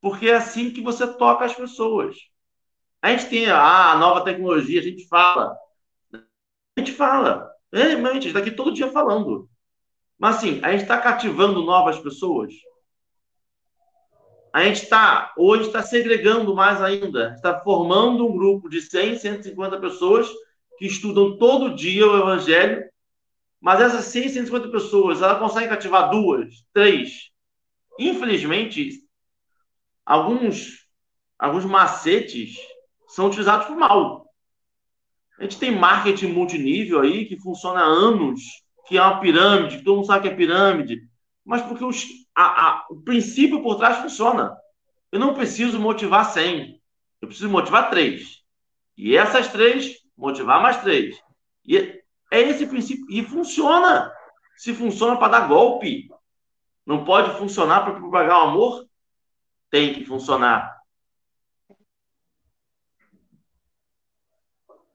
Porque é assim que você toca as pessoas. A gente tem ah, a nova tecnologia, a gente fala. A gente fala. É, realmente, a gente está aqui todo dia falando. Mas assim, a gente está cativando novas pessoas. A gente está, hoje está segregando mais ainda. Está formando um grupo de 100, 150 pessoas que estudam todo dia o Evangelho. Mas essas 100, 150 pessoas, ela consegue cativar duas, três. Infelizmente, alguns, alguns macetes são utilizados por mal. A gente tem marketing multinível aí que funciona há anos, que é uma pirâmide, que todo mundo sabe que é pirâmide, mas porque os, a, a, o princípio por trás funciona. Eu não preciso motivar 100, eu preciso motivar três. E essas três, motivar mais três. E é esse princípio. E funciona. Se funciona para dar golpe, não pode funcionar para propagar o amor? Tem que funcionar.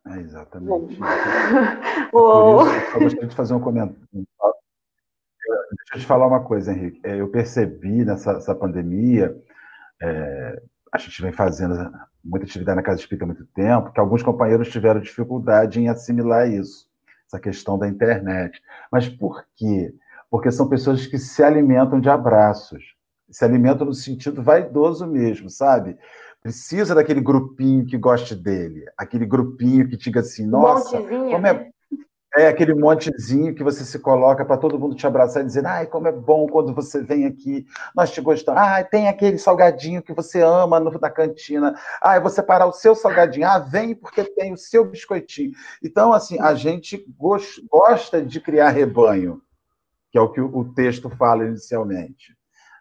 É exatamente. É por isso, eu gostaria de fazer um comentário. Deixa eu te falar uma coisa, Henrique. É, eu percebi nessa pandemia, é, a gente vem fazendo muita atividade na Casa Espírita há muito tempo, que alguns companheiros tiveram dificuldade em assimilar isso, essa questão da internet. Mas por quê? Porque são pessoas que se alimentam de abraços, se alimentam no sentido vaidoso mesmo, sabe? Precisa daquele grupinho que goste dele, aquele grupinho que diga assim, nossa, como é, né? é aquele montezinho que você se coloca para todo mundo te abraçar e dizer, ai, como é bom quando você vem aqui, nós te gostamos. Ah, tem aquele salgadinho que você ama no, na cantina. Ah, eu vou separar o seu salgadinho. Ah, vem porque tem o seu biscoitinho. Então, assim, a gente gosta de criar rebanho, que é o que o texto fala inicialmente.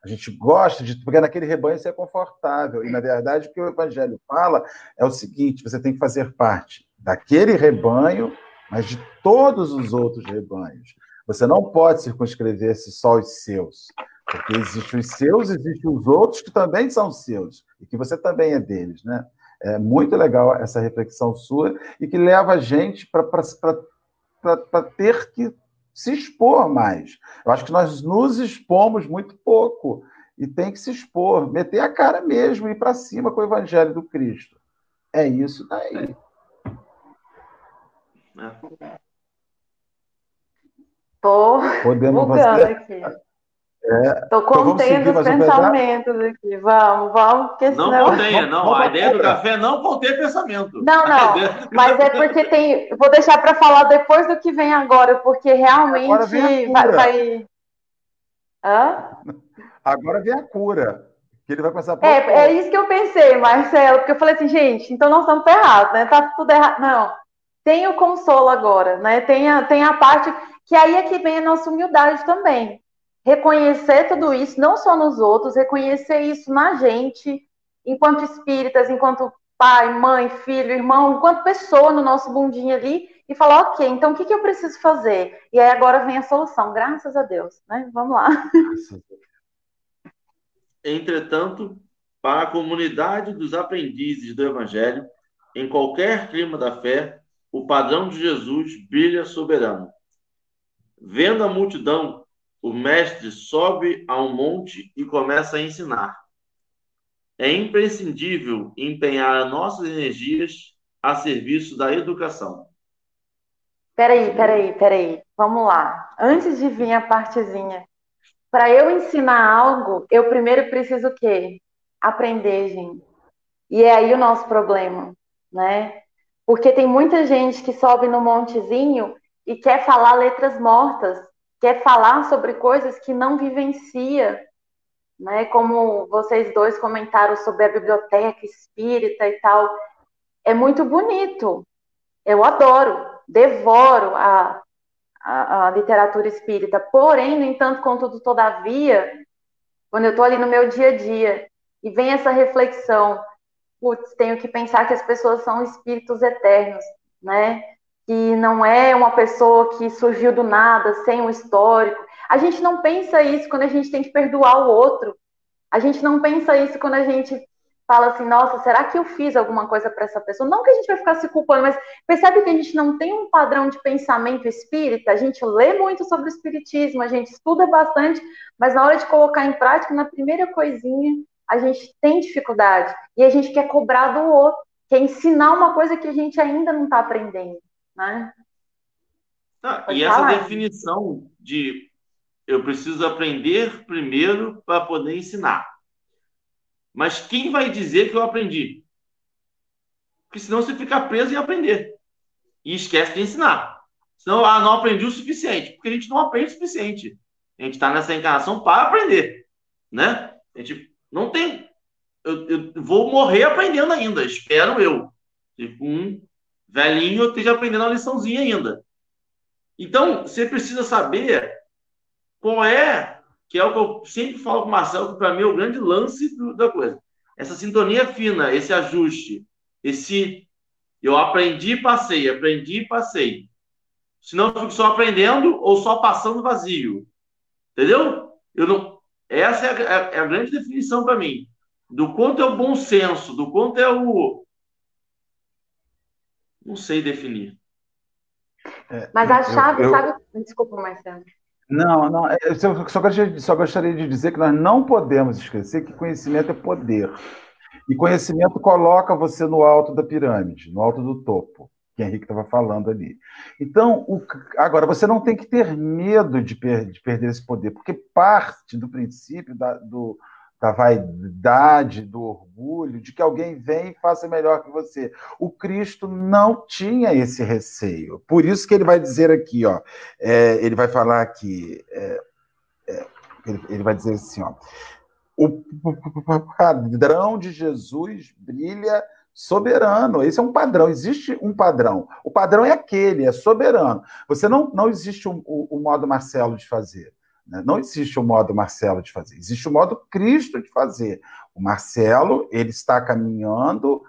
A gente gosta de. Porque naquele rebanho você é confortável. E, na verdade, o que o Evangelho fala é o seguinte: você tem que fazer parte daquele rebanho, mas de todos os outros rebanhos. Você não pode circunscrever-se só os seus. Porque existem os seus, existem os outros que também são seus. E que você também é deles, né? É muito legal essa reflexão sua e que leva a gente para ter que se expor mais. Eu acho que nós nos expomos muito pouco e tem que se expor, meter a cara mesmo e ir para cima com o evangelho do Cristo. É isso daí. Tô Podemos fazer... aqui. É, Tô então contendo então os pensamentos um aqui. Vamos, vamos, porque senão... Não contenha, não. A ideia do café é não conter pensamento. Não, não. Mas é porque tem. Vou deixar para falar depois do que vem agora, porque realmente vai, vai. Hã? Agora vem a cura. Que ele vai passar por. É, é isso que eu pensei, Marcelo, porque eu falei assim, gente, então nós estamos ferrados, né? Tá tudo errado. Não. Tem o consolo agora, né? Tem a, tem a parte que aí é que vem a nossa humildade também reconhecer tudo isso, não só nos outros, reconhecer isso na gente, enquanto espíritas, enquanto pai, mãe, filho, irmão, enquanto pessoa no nosso bundinho ali, e falar, ok, então o que, que eu preciso fazer? E aí agora vem a solução, graças a Deus, né? Vamos lá. Entretanto, para a comunidade dos aprendizes do Evangelho, em qualquer clima da fé, o padrão de Jesus brilha soberano. Vendo a multidão o mestre sobe a um monte e começa a ensinar. é imprescindível empenhar nossas energias a serviço da educação. Peraí, peraí, peraí. Vamos lá. Antes de vir a partezinha. Para eu ensinar algo, eu primeiro preciso o quê? Aprender, gente. E é aí o nosso problema, né? Porque tem muita gente que sobe no montezinho e quer falar letras mortas, quer falar sobre coisas que não vivencia, né? Como vocês dois comentaram sobre a biblioteca espírita e tal. É muito bonito. Eu adoro, devoro a, a, a literatura espírita. Porém, no entanto, contudo, todavia, quando eu estou ali no meu dia a dia e vem essa reflexão, putz, tenho que pensar que as pessoas são espíritos eternos, né? Que não é uma pessoa que surgiu do nada, sem um histórico. A gente não pensa isso quando a gente tem que perdoar o outro. A gente não pensa isso quando a gente fala assim, nossa, será que eu fiz alguma coisa para essa pessoa? Não que a gente vai ficar se culpando, mas percebe que a gente não tem um padrão de pensamento espírita, a gente lê muito sobre o espiritismo, a gente estuda bastante, mas na hora de colocar em prática, na primeira coisinha, a gente tem dificuldade e a gente quer cobrar do outro, quer ensinar uma coisa que a gente ainda não está aprendendo, né? Ah, e essa definição de eu preciso aprender primeiro para poder ensinar. Mas quem vai dizer que eu aprendi? Porque senão você fica preso em aprender e esquece de ensinar. Senão, ah, não aprendi o suficiente, porque a gente não aprende o suficiente. A gente está nessa encarnação para aprender, né? A gente não tem. Eu, eu, vou morrer aprendendo ainda, espero eu. Tipo, um velhinho esteja aprendendo a liçãozinha ainda. Então, você precisa saber qual é, que é o que eu sempre falo com o Marcelo, que para mim é o grande lance da coisa. Essa sintonia fina, esse ajuste, esse eu aprendi e passei, aprendi e passei. Senão eu fico só aprendendo ou só passando vazio. Entendeu? Eu não, essa é a, é a grande definição para mim. Do quanto é o bom senso, do quanto é o. Não sei definir. É, Mas a chave, eu, eu... sabe. Desculpa, Marcelo. Não, não, é, eu só gostaria, só gostaria de dizer que nós não podemos esquecer que conhecimento é poder. E conhecimento coloca você no alto da pirâmide, no alto do topo, que Henrique estava falando ali. Então, o, agora, você não tem que ter medo de, per, de perder esse poder, porque parte do princípio da, do, da vaidade, do orgulho, de que alguém vem e faça melhor que você. O Cristo não tinha esse receio. Por isso que ele vai dizer aqui, ó, é, ele vai falar aqui, é, é, ele, ele, vai dizer assim, ó, o padrão de Jesus brilha soberano. Esse é um padrão. Existe um padrão. O padrão é aquele, é soberano. Você não, não existe o, o, o modo Marcelo de fazer. Né? Não existe o modo Marcelo de fazer, existe o modo Cristo de fazer. O Marcelo, ele está caminhando,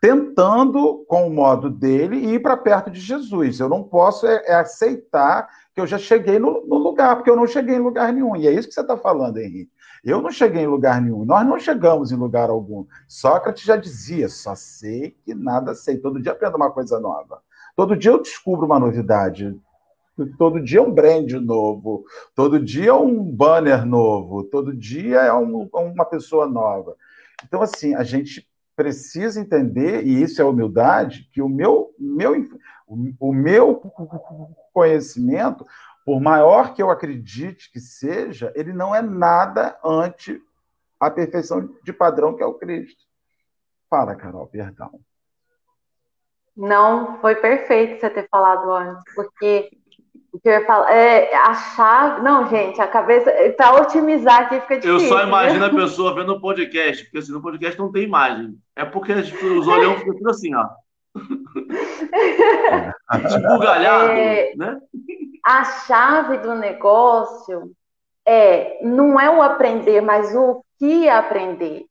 tentando, com o modo dele, ir para perto de Jesus. Eu não posso é, é aceitar que eu já cheguei no, no, lugar, porque eu não cheguei em lugar nenhum. E é isso que você está falando, Henrique. Eu não cheguei em lugar nenhum, nós não chegamos em lugar algum. Sócrates já dizia: só sei que nada sei. Todo dia aprendo uma coisa nova. Todo dia eu descubro uma novidade. Todo dia é um brand novo, todo dia é um banner novo, todo dia é um, uma pessoa nova. Então, assim, a gente precisa entender, e isso é humildade, que o meu, meu, o meu conhecimento, por maior que eu acredite que seja, ele não é nada ante a perfeição de padrão que é o Cristo. Fala, Carol, perdão. Não, foi perfeito você ter falado antes, porque o que eu ia falar é a chave. Não, gente, a cabeça. Para otimizar aqui fica difícil. Eu só imagino né? a pessoa vendo o podcast, porque assim, no podcast não tem imagem. É porque tipo, os olhão ficam tudo assim, ó. tipo galhado, é... né? A chave do negócio é não é o aprender, mas o que aprender.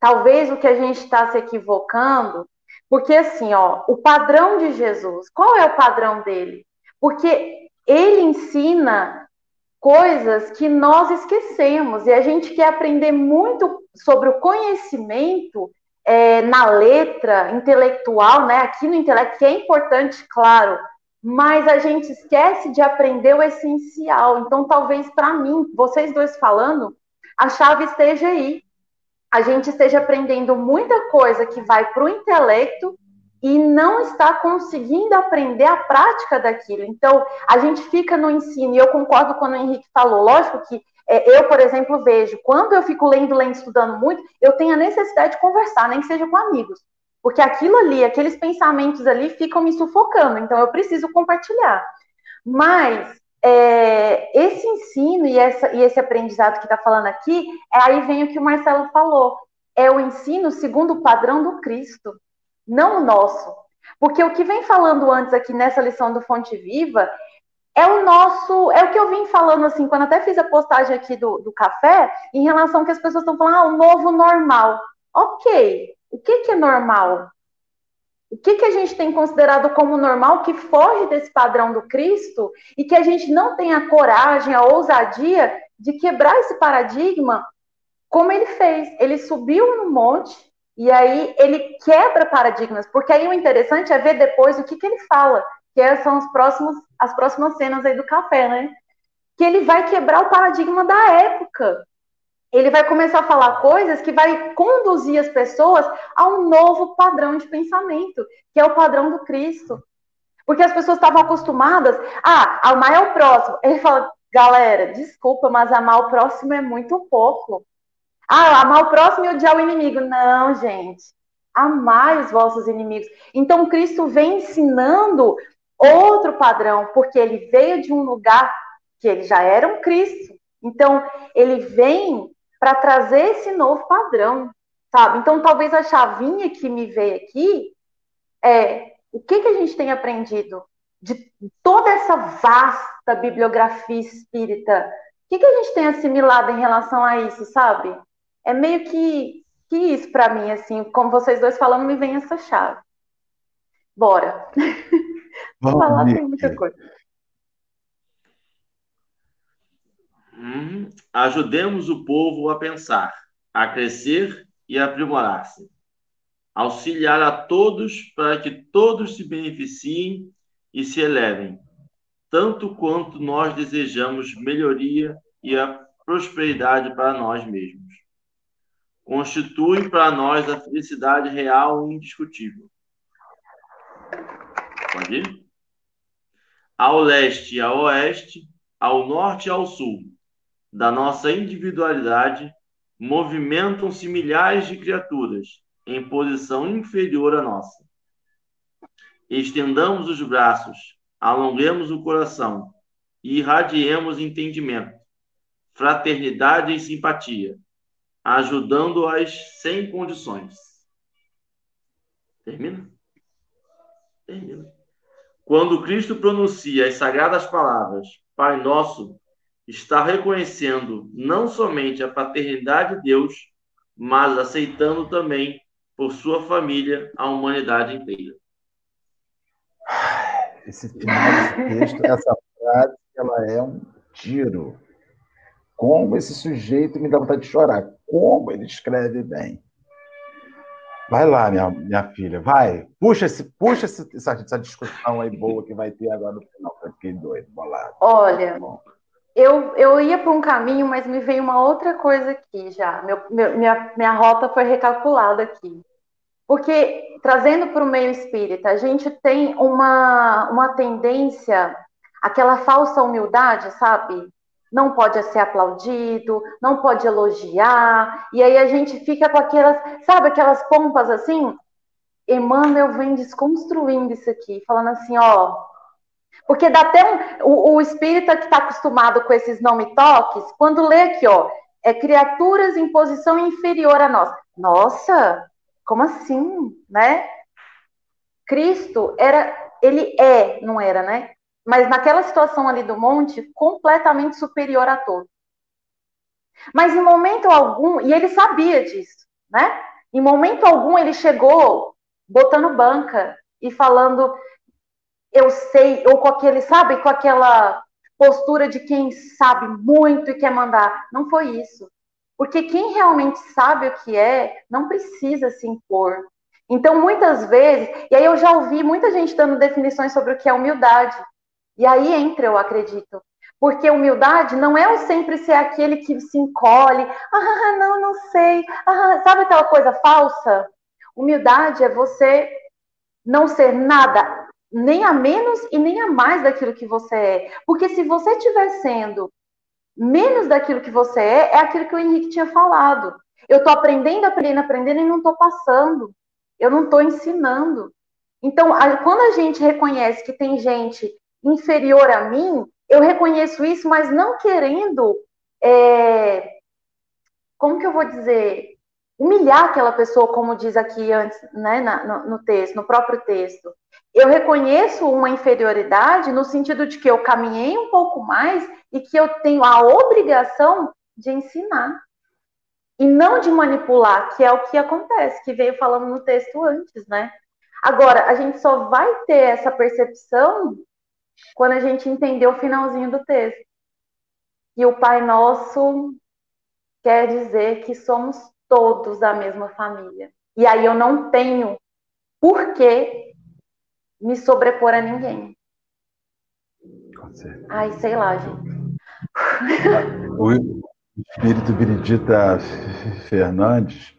Talvez o que a gente está se equivocando, porque assim, ó, o padrão de Jesus, qual é o padrão dele? Porque ele ensina coisas que nós esquecemos e a gente quer aprender muito sobre o conhecimento é, na letra intelectual, né? Aqui no intelecto, que é importante, claro, mas a gente esquece de aprender o essencial. Então, talvez para mim, vocês dois falando, a chave esteja aí. a gente esteja aprendendo muita coisa que vai para o intelecto e não está conseguindo aprender a prática daquilo. Então, a gente fica no ensino, e eu concordo quando o Henrique falou, lógico que é, eu, por exemplo, vejo, quando eu fico lendo, lendo, estudando muito, eu tenho a necessidade de conversar, nem que seja com amigos. Porque aquilo ali, aqueles pensamentos ali ficam me sufocando, então eu preciso compartilhar. Mas é, esse ensino e, essa, e esse aprendizado que está falando aqui, é, aí vem o que o Marcelo falou. É o ensino segundo o padrão do Cristo, não o nosso. Porque o que vem falando antes aqui nessa lição do Fonte Viva é o nosso, é o que eu vim falando assim, quando até fiz a postagem aqui do, do café, em relação que as pessoas estão falando, ah, o novo normal. Ok, o que, que é normal? O que, que a gente tem considerado como normal que foge desse padrão do Cristo e que a gente não tem a coragem, a ousadia de quebrar esse paradigma como ele fez? Ele subiu no monte e aí ele quebra paradigmas, porque aí o interessante é ver depois o que, que ele fala que são os próximos, as próximas cenas aí do café, né? Que ele vai quebrar o paradigma da época. Ele vai começar a falar coisas que vai conduzir as pessoas a um novo padrão de pensamento, que é o padrão do Cristo. Porque as pessoas estavam acostumadas a amar é o próximo. Ele fala, galera, desculpa, mas amar o próximo é muito pouco. Ah, amar o próximo e odiar o inimigo. Não, gente. Amai os vossos inimigos. Então, Cristo vem ensinando outro padrão, porque ele veio de um lugar que ele já era um Cristo. Então, ele vem para trazer esse novo padrão, sabe? Então, talvez a chavinha que me veio aqui é o que, que a gente tem aprendido de toda essa vasta bibliografia espírita. O que, que a gente tem assimilado em relação a isso, sabe? É meio que, que isso para mim, assim, como vocês dois falando, me vem essa chave. Bora. Vamos falar tem muita coisa. Hum, ajudemos o povo a pensar, a crescer e a aprimorar-se. Auxiliar a todos para que todos se beneficiem e se elevem, tanto quanto nós desejamos melhoria e a prosperidade para nós mesmos. Constitui para nós a felicidade real e indiscutível. Pode ir? Ao leste e ao oeste, ao norte e ao sul, da nossa individualidade, movimentam-se milhares de criaturas em posição inferior à nossa. Estendamos os braços, alonguemos o coração e irradiemos entendimento, fraternidade e simpatia, ajudando-as sem condições. Termina? Termina. Quando Cristo pronuncia as sagradas palavras, Pai Nosso, está reconhecendo não somente a paternidade de Deus, mas aceitando também, por sua família, a humanidade inteira. Esse final desse texto, essa frase, ela é um tiro. Como esse sujeito me dá vontade de chorar. Como ele escreve bem. Vai lá, minha, minha filha, vai. Puxa, esse, puxa esse, essa, essa discussão aí boa que vai ter agora no final. Eu fiquei doido, bolado. Olha, eu, eu ia para um caminho, mas me veio uma outra coisa aqui já. Meu, meu, minha, minha rota foi recalculada aqui. Porque, trazendo para o meio espírita, a gente tem uma, uma tendência, aquela falsa humildade, sabe? Não pode ser aplaudido, não pode elogiar, e aí a gente fica com aquelas, sabe, aquelas pompas assim? Emmanuel vem desconstruindo isso aqui, falando assim, ó. Porque dá até um. O, o espírita que está acostumado com esses nome toques, quando lê aqui, ó, é criaturas em posição inferior a nós. Nossa, como assim, né? Cristo era, ele é, não era, né? Mas naquela situação ali do monte, completamente superior a todos. Mas em momento algum, e ele sabia disso, né? Em momento algum ele chegou botando banca e falando, eu sei, ou com aquele, sabe, com aquela postura de quem sabe muito e quer mandar. Não foi isso. Porque quem realmente sabe o que é, não precisa se impor. Então, muitas vezes, e aí eu já ouvi muita gente dando definições sobre o que é humildade. E aí entra, eu acredito. Porque humildade não é o sempre ser aquele que se encolhe, ah, não, não sei, ah, sabe aquela coisa falsa? Humildade é você não ser nada, nem a menos e nem a mais daquilo que você é. Porque se você estiver sendo menos daquilo que você é, é aquilo que o Henrique tinha falado. Eu estou aprendendo, aprendendo, aprendendo e não estou passando. Eu não estou ensinando. Então, quando a gente reconhece que tem gente inferior a mim, eu reconheço isso, mas não querendo, é, como que eu vou dizer, humilhar aquela pessoa, como diz aqui antes, né, na, no, no texto, no próprio texto. Eu reconheço uma inferioridade no sentido de que eu caminhei um pouco mais e que eu tenho a obrigação de ensinar e não de manipular, que é o que acontece, que veio falando no texto antes, né? Agora, a gente só vai ter essa percepção quando a gente entender o finalzinho do texto. E o Pai Nosso quer dizer que somos todos da mesma família. E aí eu não tenho por que me sobrepor a ninguém. Ai, sei lá, gente. O espírito Benedita Fernandes,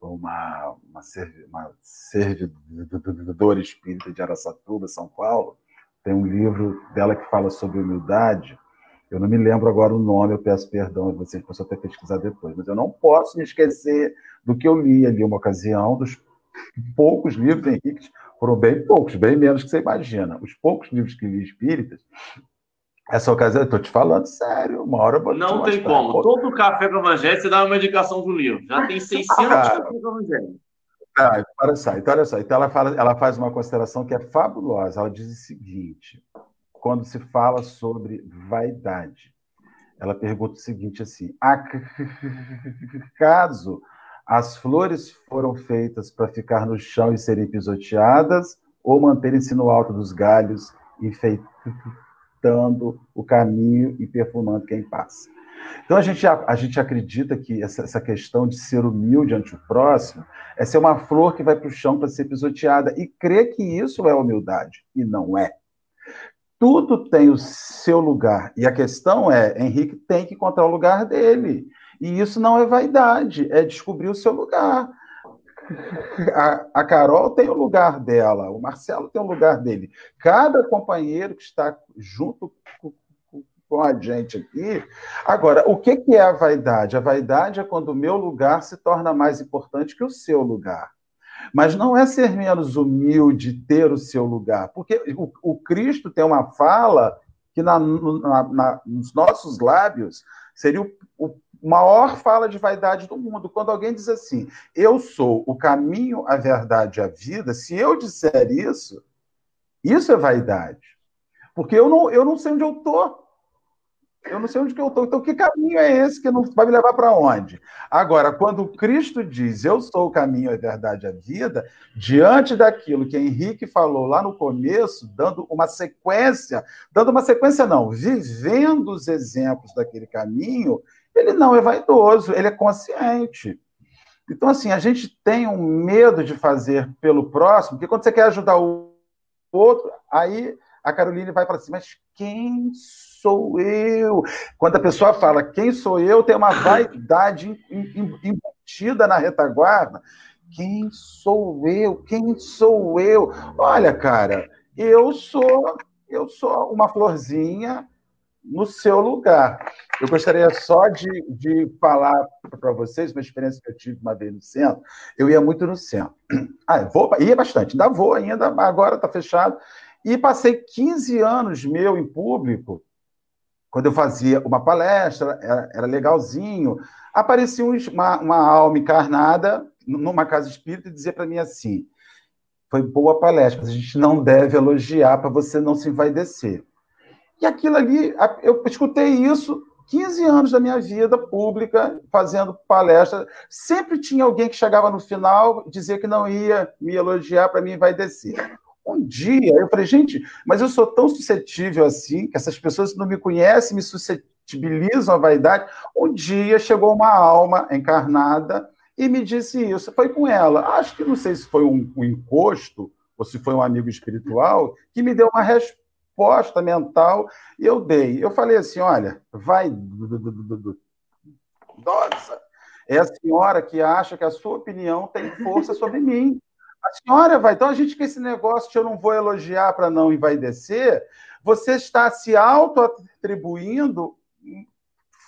uma, uma, uma servidora espírita de Araçatuba, São Paulo, tem um livro dela que fala sobre humildade. Eu não me lembro agora o nome, eu peço perdão a vocês, posso até pesquisar depois, mas eu não posso me esquecer do que eu li ali uma ocasião, dos poucos livros, Henrique, foram bem poucos, bem menos que você imagina. Os poucos livros que li espíritas, essa ocasião, eu estou te falando sério, uma hora eu vou Não tem como. Todo café com evangelho você dá uma indicação do livro. Já tem 600 cafés com evangelho. Ah, olha só, então, olha só. Então ela, fala, ela faz uma consideração que é fabulosa. Ela diz o seguinte: quando se fala sobre vaidade, ela pergunta o seguinte assim: acaso as flores foram feitas para ficar no chão e serem pisoteadas, ou manterem-se no alto dos galhos, enfeitando o caminho e perfumando quem passa? Então, a gente, a, gente acredita que essa, essa, questão de ser humilde ante o próximo é ser uma flor que vai para o chão para ser pisoteada e crer que isso é humildade, e não é. Tudo tem o seu lugar. E a questão é, Henrique tem que encontrar o lugar dele. E isso não é vaidade, é descobrir o seu lugar. A, a, Carol tem o lugar dela, o Marcelo tem o lugar dele. Cada companheiro que está junto com a gente aqui. Agora, o que, que é a vaidade? A vaidade é quando o meu lugar se torna mais importante que o seu lugar. Mas não é ser menos humilde ter o seu lugar, porque o, o Cristo tem uma fala que na, na, na, nos nossos lábios seria o, o maior fala de vaidade do mundo. Quando alguém diz assim, eu sou o caminho, a verdade e a vida, se eu disser isso, isso é vaidade. Porque eu não, eu não sei onde eu estou. Eu não sei onde que eu estou. Então, que caminho é esse que não vai me levar para onde? Agora, quando Cristo diz, eu sou o caminho, a verdade, a vida, diante daquilo que Henrique falou lá no começo, dando uma sequência, dando uma sequência não, vivendo os exemplos daquele caminho, ele não é vaidoso, ele é consciente. Então, assim, a gente tem um medo de fazer pelo próximo, porque quando você quer ajudar o outro, aí a Caroline vai para assim, mas quem sou eu? Quando a pessoa fala quem sou eu, tem uma vaidade embutida na retaguarda. Quem sou eu? Quem sou eu? Olha, cara, eu sou eu sou uma florzinha no seu lugar. Eu gostaria só de, de falar para vocês uma experiência que eu tive uma vez no centro. Eu ia muito no centro. Ah, vou, ia bastante, ainda vou ainda, agora está fechado. E passei 15 anos meu em público quando eu fazia uma palestra, era, era legalzinho, aparecia uma, uma, alma encarnada numa casa espírita e dizia para mim assim: foi boa palestra, a gente não deve elogiar para você não se envaidecer. E aquilo ali, eu escutei isso 15 anos da minha vida pública, fazendo palestra. Sempre tinha alguém que chegava no final, dizia que não ia me elogiar para me envaidecer. Um dia eu falei, gente, mas eu sou tão suscetível assim, que essas pessoas não me conhecem, me suscetibilizam a vaidade. Um dia chegou uma alma encarnada e me disse isso. Foi com ela. Acho que não sei se foi um, um encosto ou se foi um amigo espiritual que me deu uma resposta resposta mental e eu dei. Eu falei assim: olha, vai. Nossa, é a senhora que acha que a sua opinião tem força sobre mim. A senhora vai. Então, a gente com esse negócio que eu não vou elogiar para não envaidecer, você está se auto-atribuindo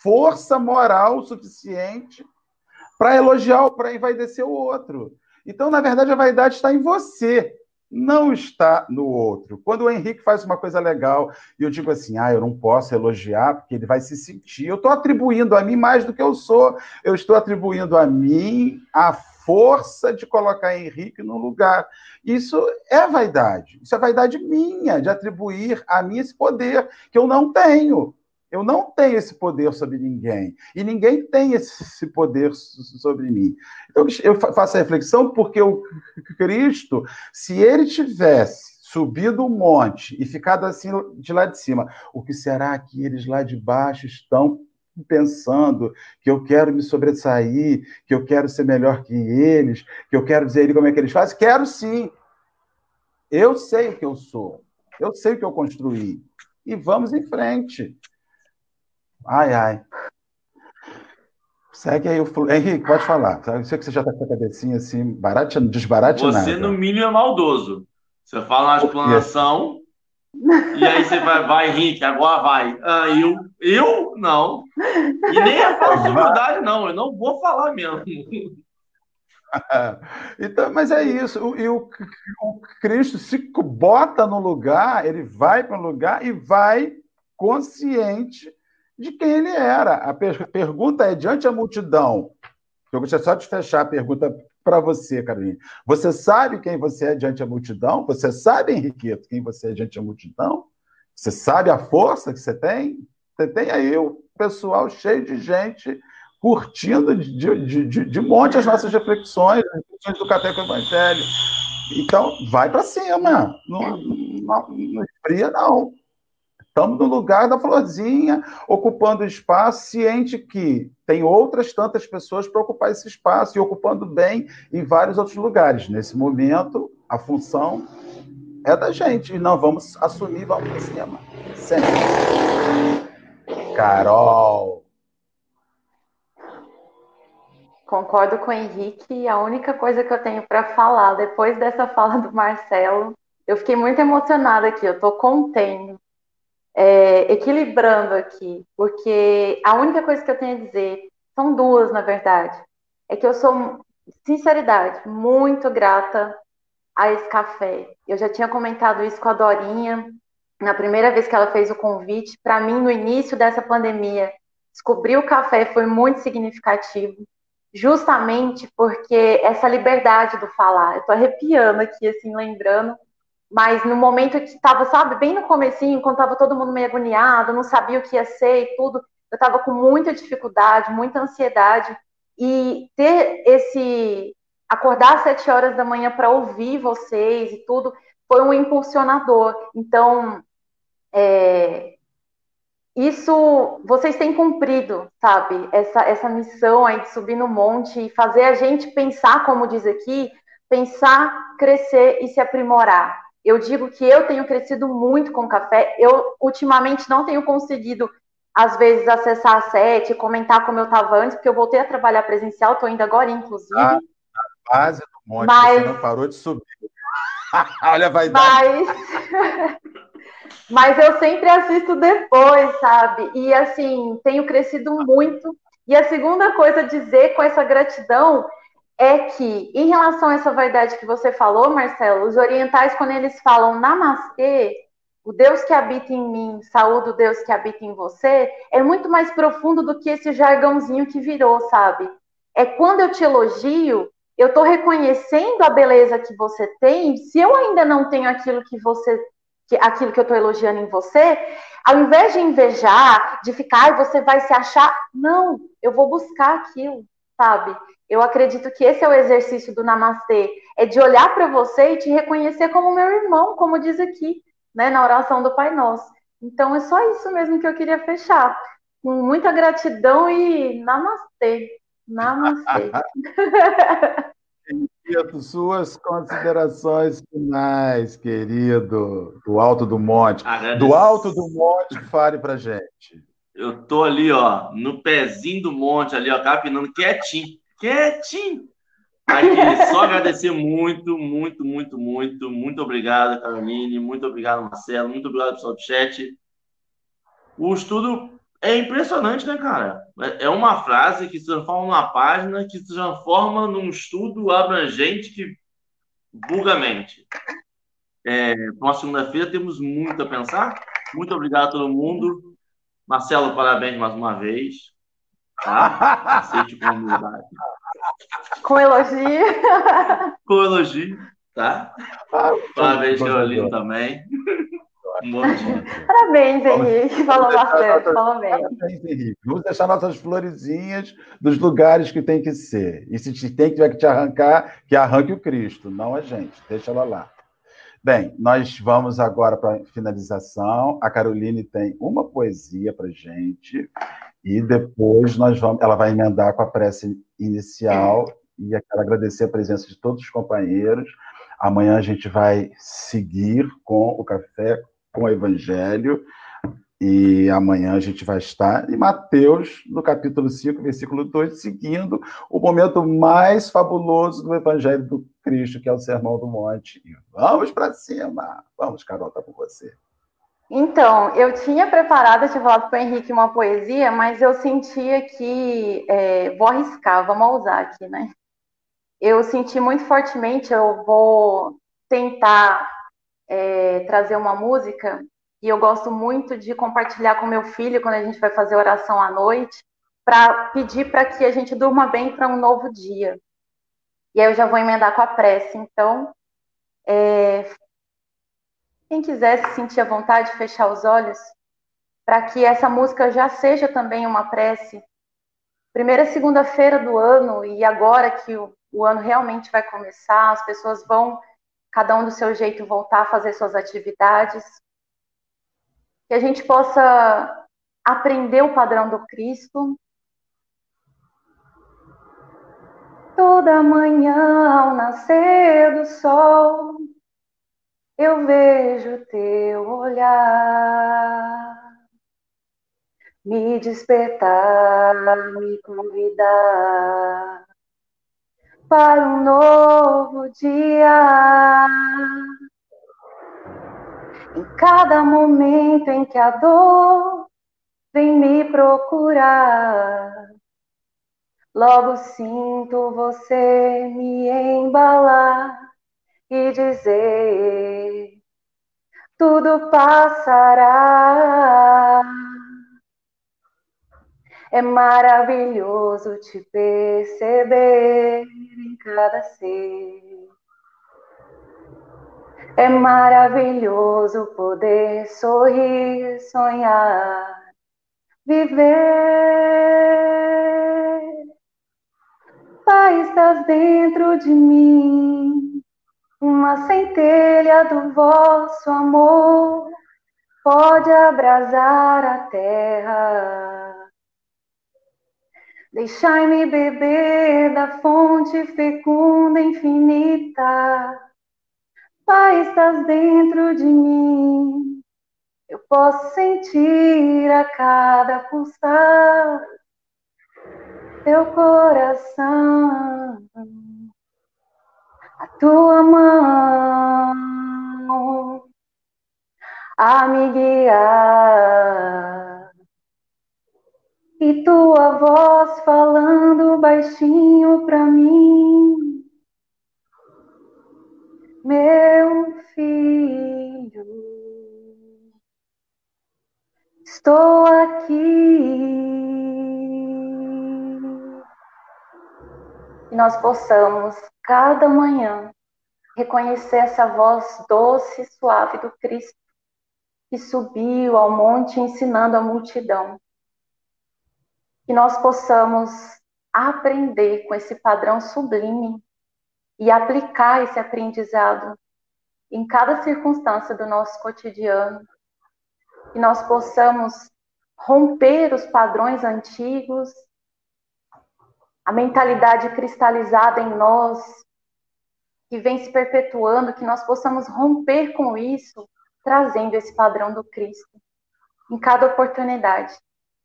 força moral suficiente para elogiar, para envaidecer o outro. Então, na verdade, a vaidade está em você, não está no outro. Quando o Henrique faz uma coisa legal e eu digo assim, ah, eu não posso elogiar porque ele vai se sentir, eu estou atribuindo a mim mais do que eu sou. Eu estou atribuindo a mim a força de colocar Henrique no lugar. Isso é vaidade. Isso é vaidade minha, de atribuir a mim esse poder que eu não tenho. Eu não tenho esse poder sobre ninguém. E ninguém tem esse poder sobre mim. Então, eu faço a reflexão porque o Cristo, se ele tivesse subido o um monte e ficado assim de lá de cima, o que será que eles lá de baixo estão pensando que eu quero me sobressair, que eu quero ser melhor que eles, que eu quero dizer ele como é que eles fazem? Quero sim. Eu sei o que eu sou. Eu sei o que eu construí. E vamos em frente. Ai, ai. Segue aí o Henrique, pode falar. Eu sei que você já está com a cabecinha assim, barate, desbarate Você, no mínimo, é maldoso. Você fala na explanação, e aí você vai, vai, Henrique, agora vai. Ah, eu? Eu? Não. E nem é falsa verdade, não. Eu não vou falar mesmo. então, mas é isso. E o, o Cristo se bota no lugar, ele vai para o lugar e vai consciente de quem ele era. A per pergunta é: diante a multidão, eu gostaria só de fechar a pergunta para você, Carolina. Você sabe quem você é diante a multidão? Você sabe, Henriqueto, quem você é diante a multidão? Você sabe a força que você tem? Você tem aí o pessoal cheio de gente curtindo de, de, de, de monte as nossas reflexões, as reflexões do Café com o Evangelho. Então, vai para cima. Não, não, não esfria, não. Estamos no lugar da florzinha, ocupando espaço, ciente que tem outras tantas pessoas para ocupar esse espaço e ocupando bem em vários outros lugares. Nesse momento, a função é da gente e não vamos assumir, vamos para cima. Sempre. Carol. Concordo com o Henrique. A única coisa que eu tenho para falar depois dessa fala do Marcelo, eu fiquei muito emocionada aqui. Eu estou contendo é, equilibrando aqui, porque a única coisa que eu tenho a dizer são duas, na verdade. É que eu sou, sinceridade, muito grata a esse café. Eu já tinha comentado isso com a Dorinha na primeira vez que ela fez o convite. Para mim, no início dessa pandemia, descobrir o café foi muito significativo, justamente porque essa liberdade do falar. Eu tô arrepiando aqui, assim, lembrando mas no momento que estava, sabe, bem no comecinho, quando estava todo mundo meio agoniado, não sabia o que ia ser e tudo, eu estava com muita dificuldade, muita ansiedade. E ter esse. acordar às sete horas da manhã para ouvir vocês e tudo, foi um impulsionador. Então, é, isso vocês têm cumprido, sabe? Essa, essa missão aí de subir no monte e fazer a gente pensar, como diz aqui, pensar, crescer e se aprimorar. Eu digo que eu tenho crescido muito com café. Eu ultimamente não tenho conseguido, às vezes, acessar a sete, comentar como eu estava antes, porque eu voltei a trabalhar presencial, estou indo agora, inclusive. Ah, a base do monte, mas... você não parou de subir. Olha, vai dar. Mas... mas eu sempre assisto depois, sabe? E assim, tenho crescido muito. E a segunda coisa a dizer com essa gratidão é que, em relação a essa vaidade que você falou, Marcelo, os orientais, quando eles falam namastê, o Deus que habita em mim, saúde o Deus que habita em você, é muito mais profundo do que esse jargãozinho que virou, sabe? É quando eu te elogio, eu estou reconhecendo a beleza que você tem. Se eu ainda não tenho aquilo que você, que, aquilo que eu estou elogiando em você, ao invés de invejar, de ficar, você vai se achar, não, eu vou buscar aquilo, sabe? Eu acredito que esse é o exercício do namastê, é de olhar para você e te reconhecer como meu irmão, como diz aqui, né, na oração do Pai Nosso. Então é só isso mesmo que eu queria fechar. Com muita gratidão e namastê. Namastê. Suas considerações finais, querido, do alto do monte. Do alto do monte, fale pra gente. Eu tô ali, ó, no pezinho do monte, ali, ó, capinando quietinho, quietinho. Aqui, só agradecer muito, muito, muito, muito. Muito obrigado, Caroline. Muito obrigado, Marcelo. Muito obrigado, pessoal do chat. O estudo é impressionante, né, cara? É uma frase que se transforma numa página, que se transforma num estudo abrangente que buga a mente. É, Para segunda-feira temos muito a pensar. Muito obrigado a todo mundo. Marcelo, parabéns mais uma vez. Tá? Aceite com humildade. Com elogio. com elogio, tá? Ah, parabéns, Carolina, também. Parabéns, Henrique. Falou bastante, falou bem. Parabéns, Henrique. Vamos deixar nossas florezinhas dos lugares que tem que ser. E se tem que tiver que te arrancar, que arranque o Cristo, não a gente. Deixa ela lá. Bem, nós vamos agora para a finalização. A Caroline tem uma poesia para gente e depois nós vamos, ela vai emendar com a prece inicial e quero agradecer a presença de todos os companheiros. Amanhã a gente vai seguir com o café com o Evangelho. E amanhã a gente vai estar em Mateus, no capítulo 5, versículo 2, seguindo o momento mais fabuloso do Evangelho do Cristo, que é o Sermão do Monte. E vamos para cima! Vamos, Carol, tá com você. Então, eu tinha preparado, de volta para o Henrique uma poesia, mas eu sentia que. É, vou arriscar, vamos usar aqui, né? Eu senti muito fortemente, eu vou tentar é, trazer uma música e eu gosto muito de compartilhar com meu filho quando a gente vai fazer oração à noite, para pedir para que a gente durma bem para um novo dia. E aí eu já vou emendar com a prece. Então, é, quem quiser se sentir à vontade, fechar os olhos, para que essa música já seja também uma prece. Primeira segunda-feira do ano, e agora que o, o ano realmente vai começar, as pessoas vão cada um do seu jeito voltar a fazer suas atividades, que a gente possa aprender o padrão do Cristo. Toda manhã ao nascer do sol, eu vejo teu olhar me despertar, me convidar para um novo dia. Em cada momento em que a dor vem me procurar, logo sinto você me embalar e dizer: tudo passará. É maravilhoso te perceber em cada ser. É maravilhoso poder sorrir, sonhar, viver. Pai, estás dentro de mim, uma centelha do vosso amor pode abrasar a terra Deixai-me beber da fonte fecunda infinita. Pai, estás dentro de mim. Eu posso sentir a cada pulsar teu coração, a tua mão a me guiar e tua voz falando baixinho para mim, meu filho, estou aqui. E nós possamos, cada manhã, reconhecer essa voz doce e suave do Cristo que subiu ao monte ensinando a multidão. Que nós possamos aprender com esse padrão sublime e aplicar esse aprendizado em cada circunstância do nosso cotidiano, que nós possamos romper os padrões antigos, a mentalidade cristalizada em nós que vem se perpetuando, que nós possamos romper com isso, trazendo esse padrão do Cristo em cada oportunidade.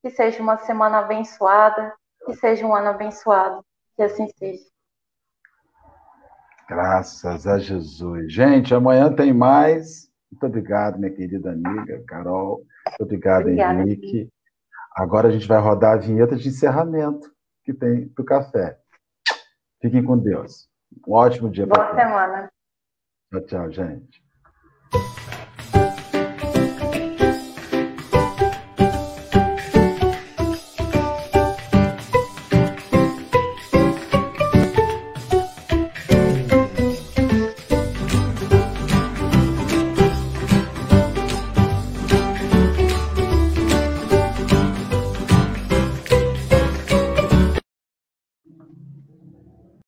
Que seja uma semana abençoada, que seja um ano abençoado, que assim seja. Graças a Jesus. Gente, amanhã tem mais. Muito obrigado, minha querida amiga Carol. Muito obrigado, Obrigada, Henrique. Agora a gente vai rodar a vinheta de encerramento que tem do café. Fiquem com Deus. Um ótimo dia Boa semana. Tchau, tchau, gente.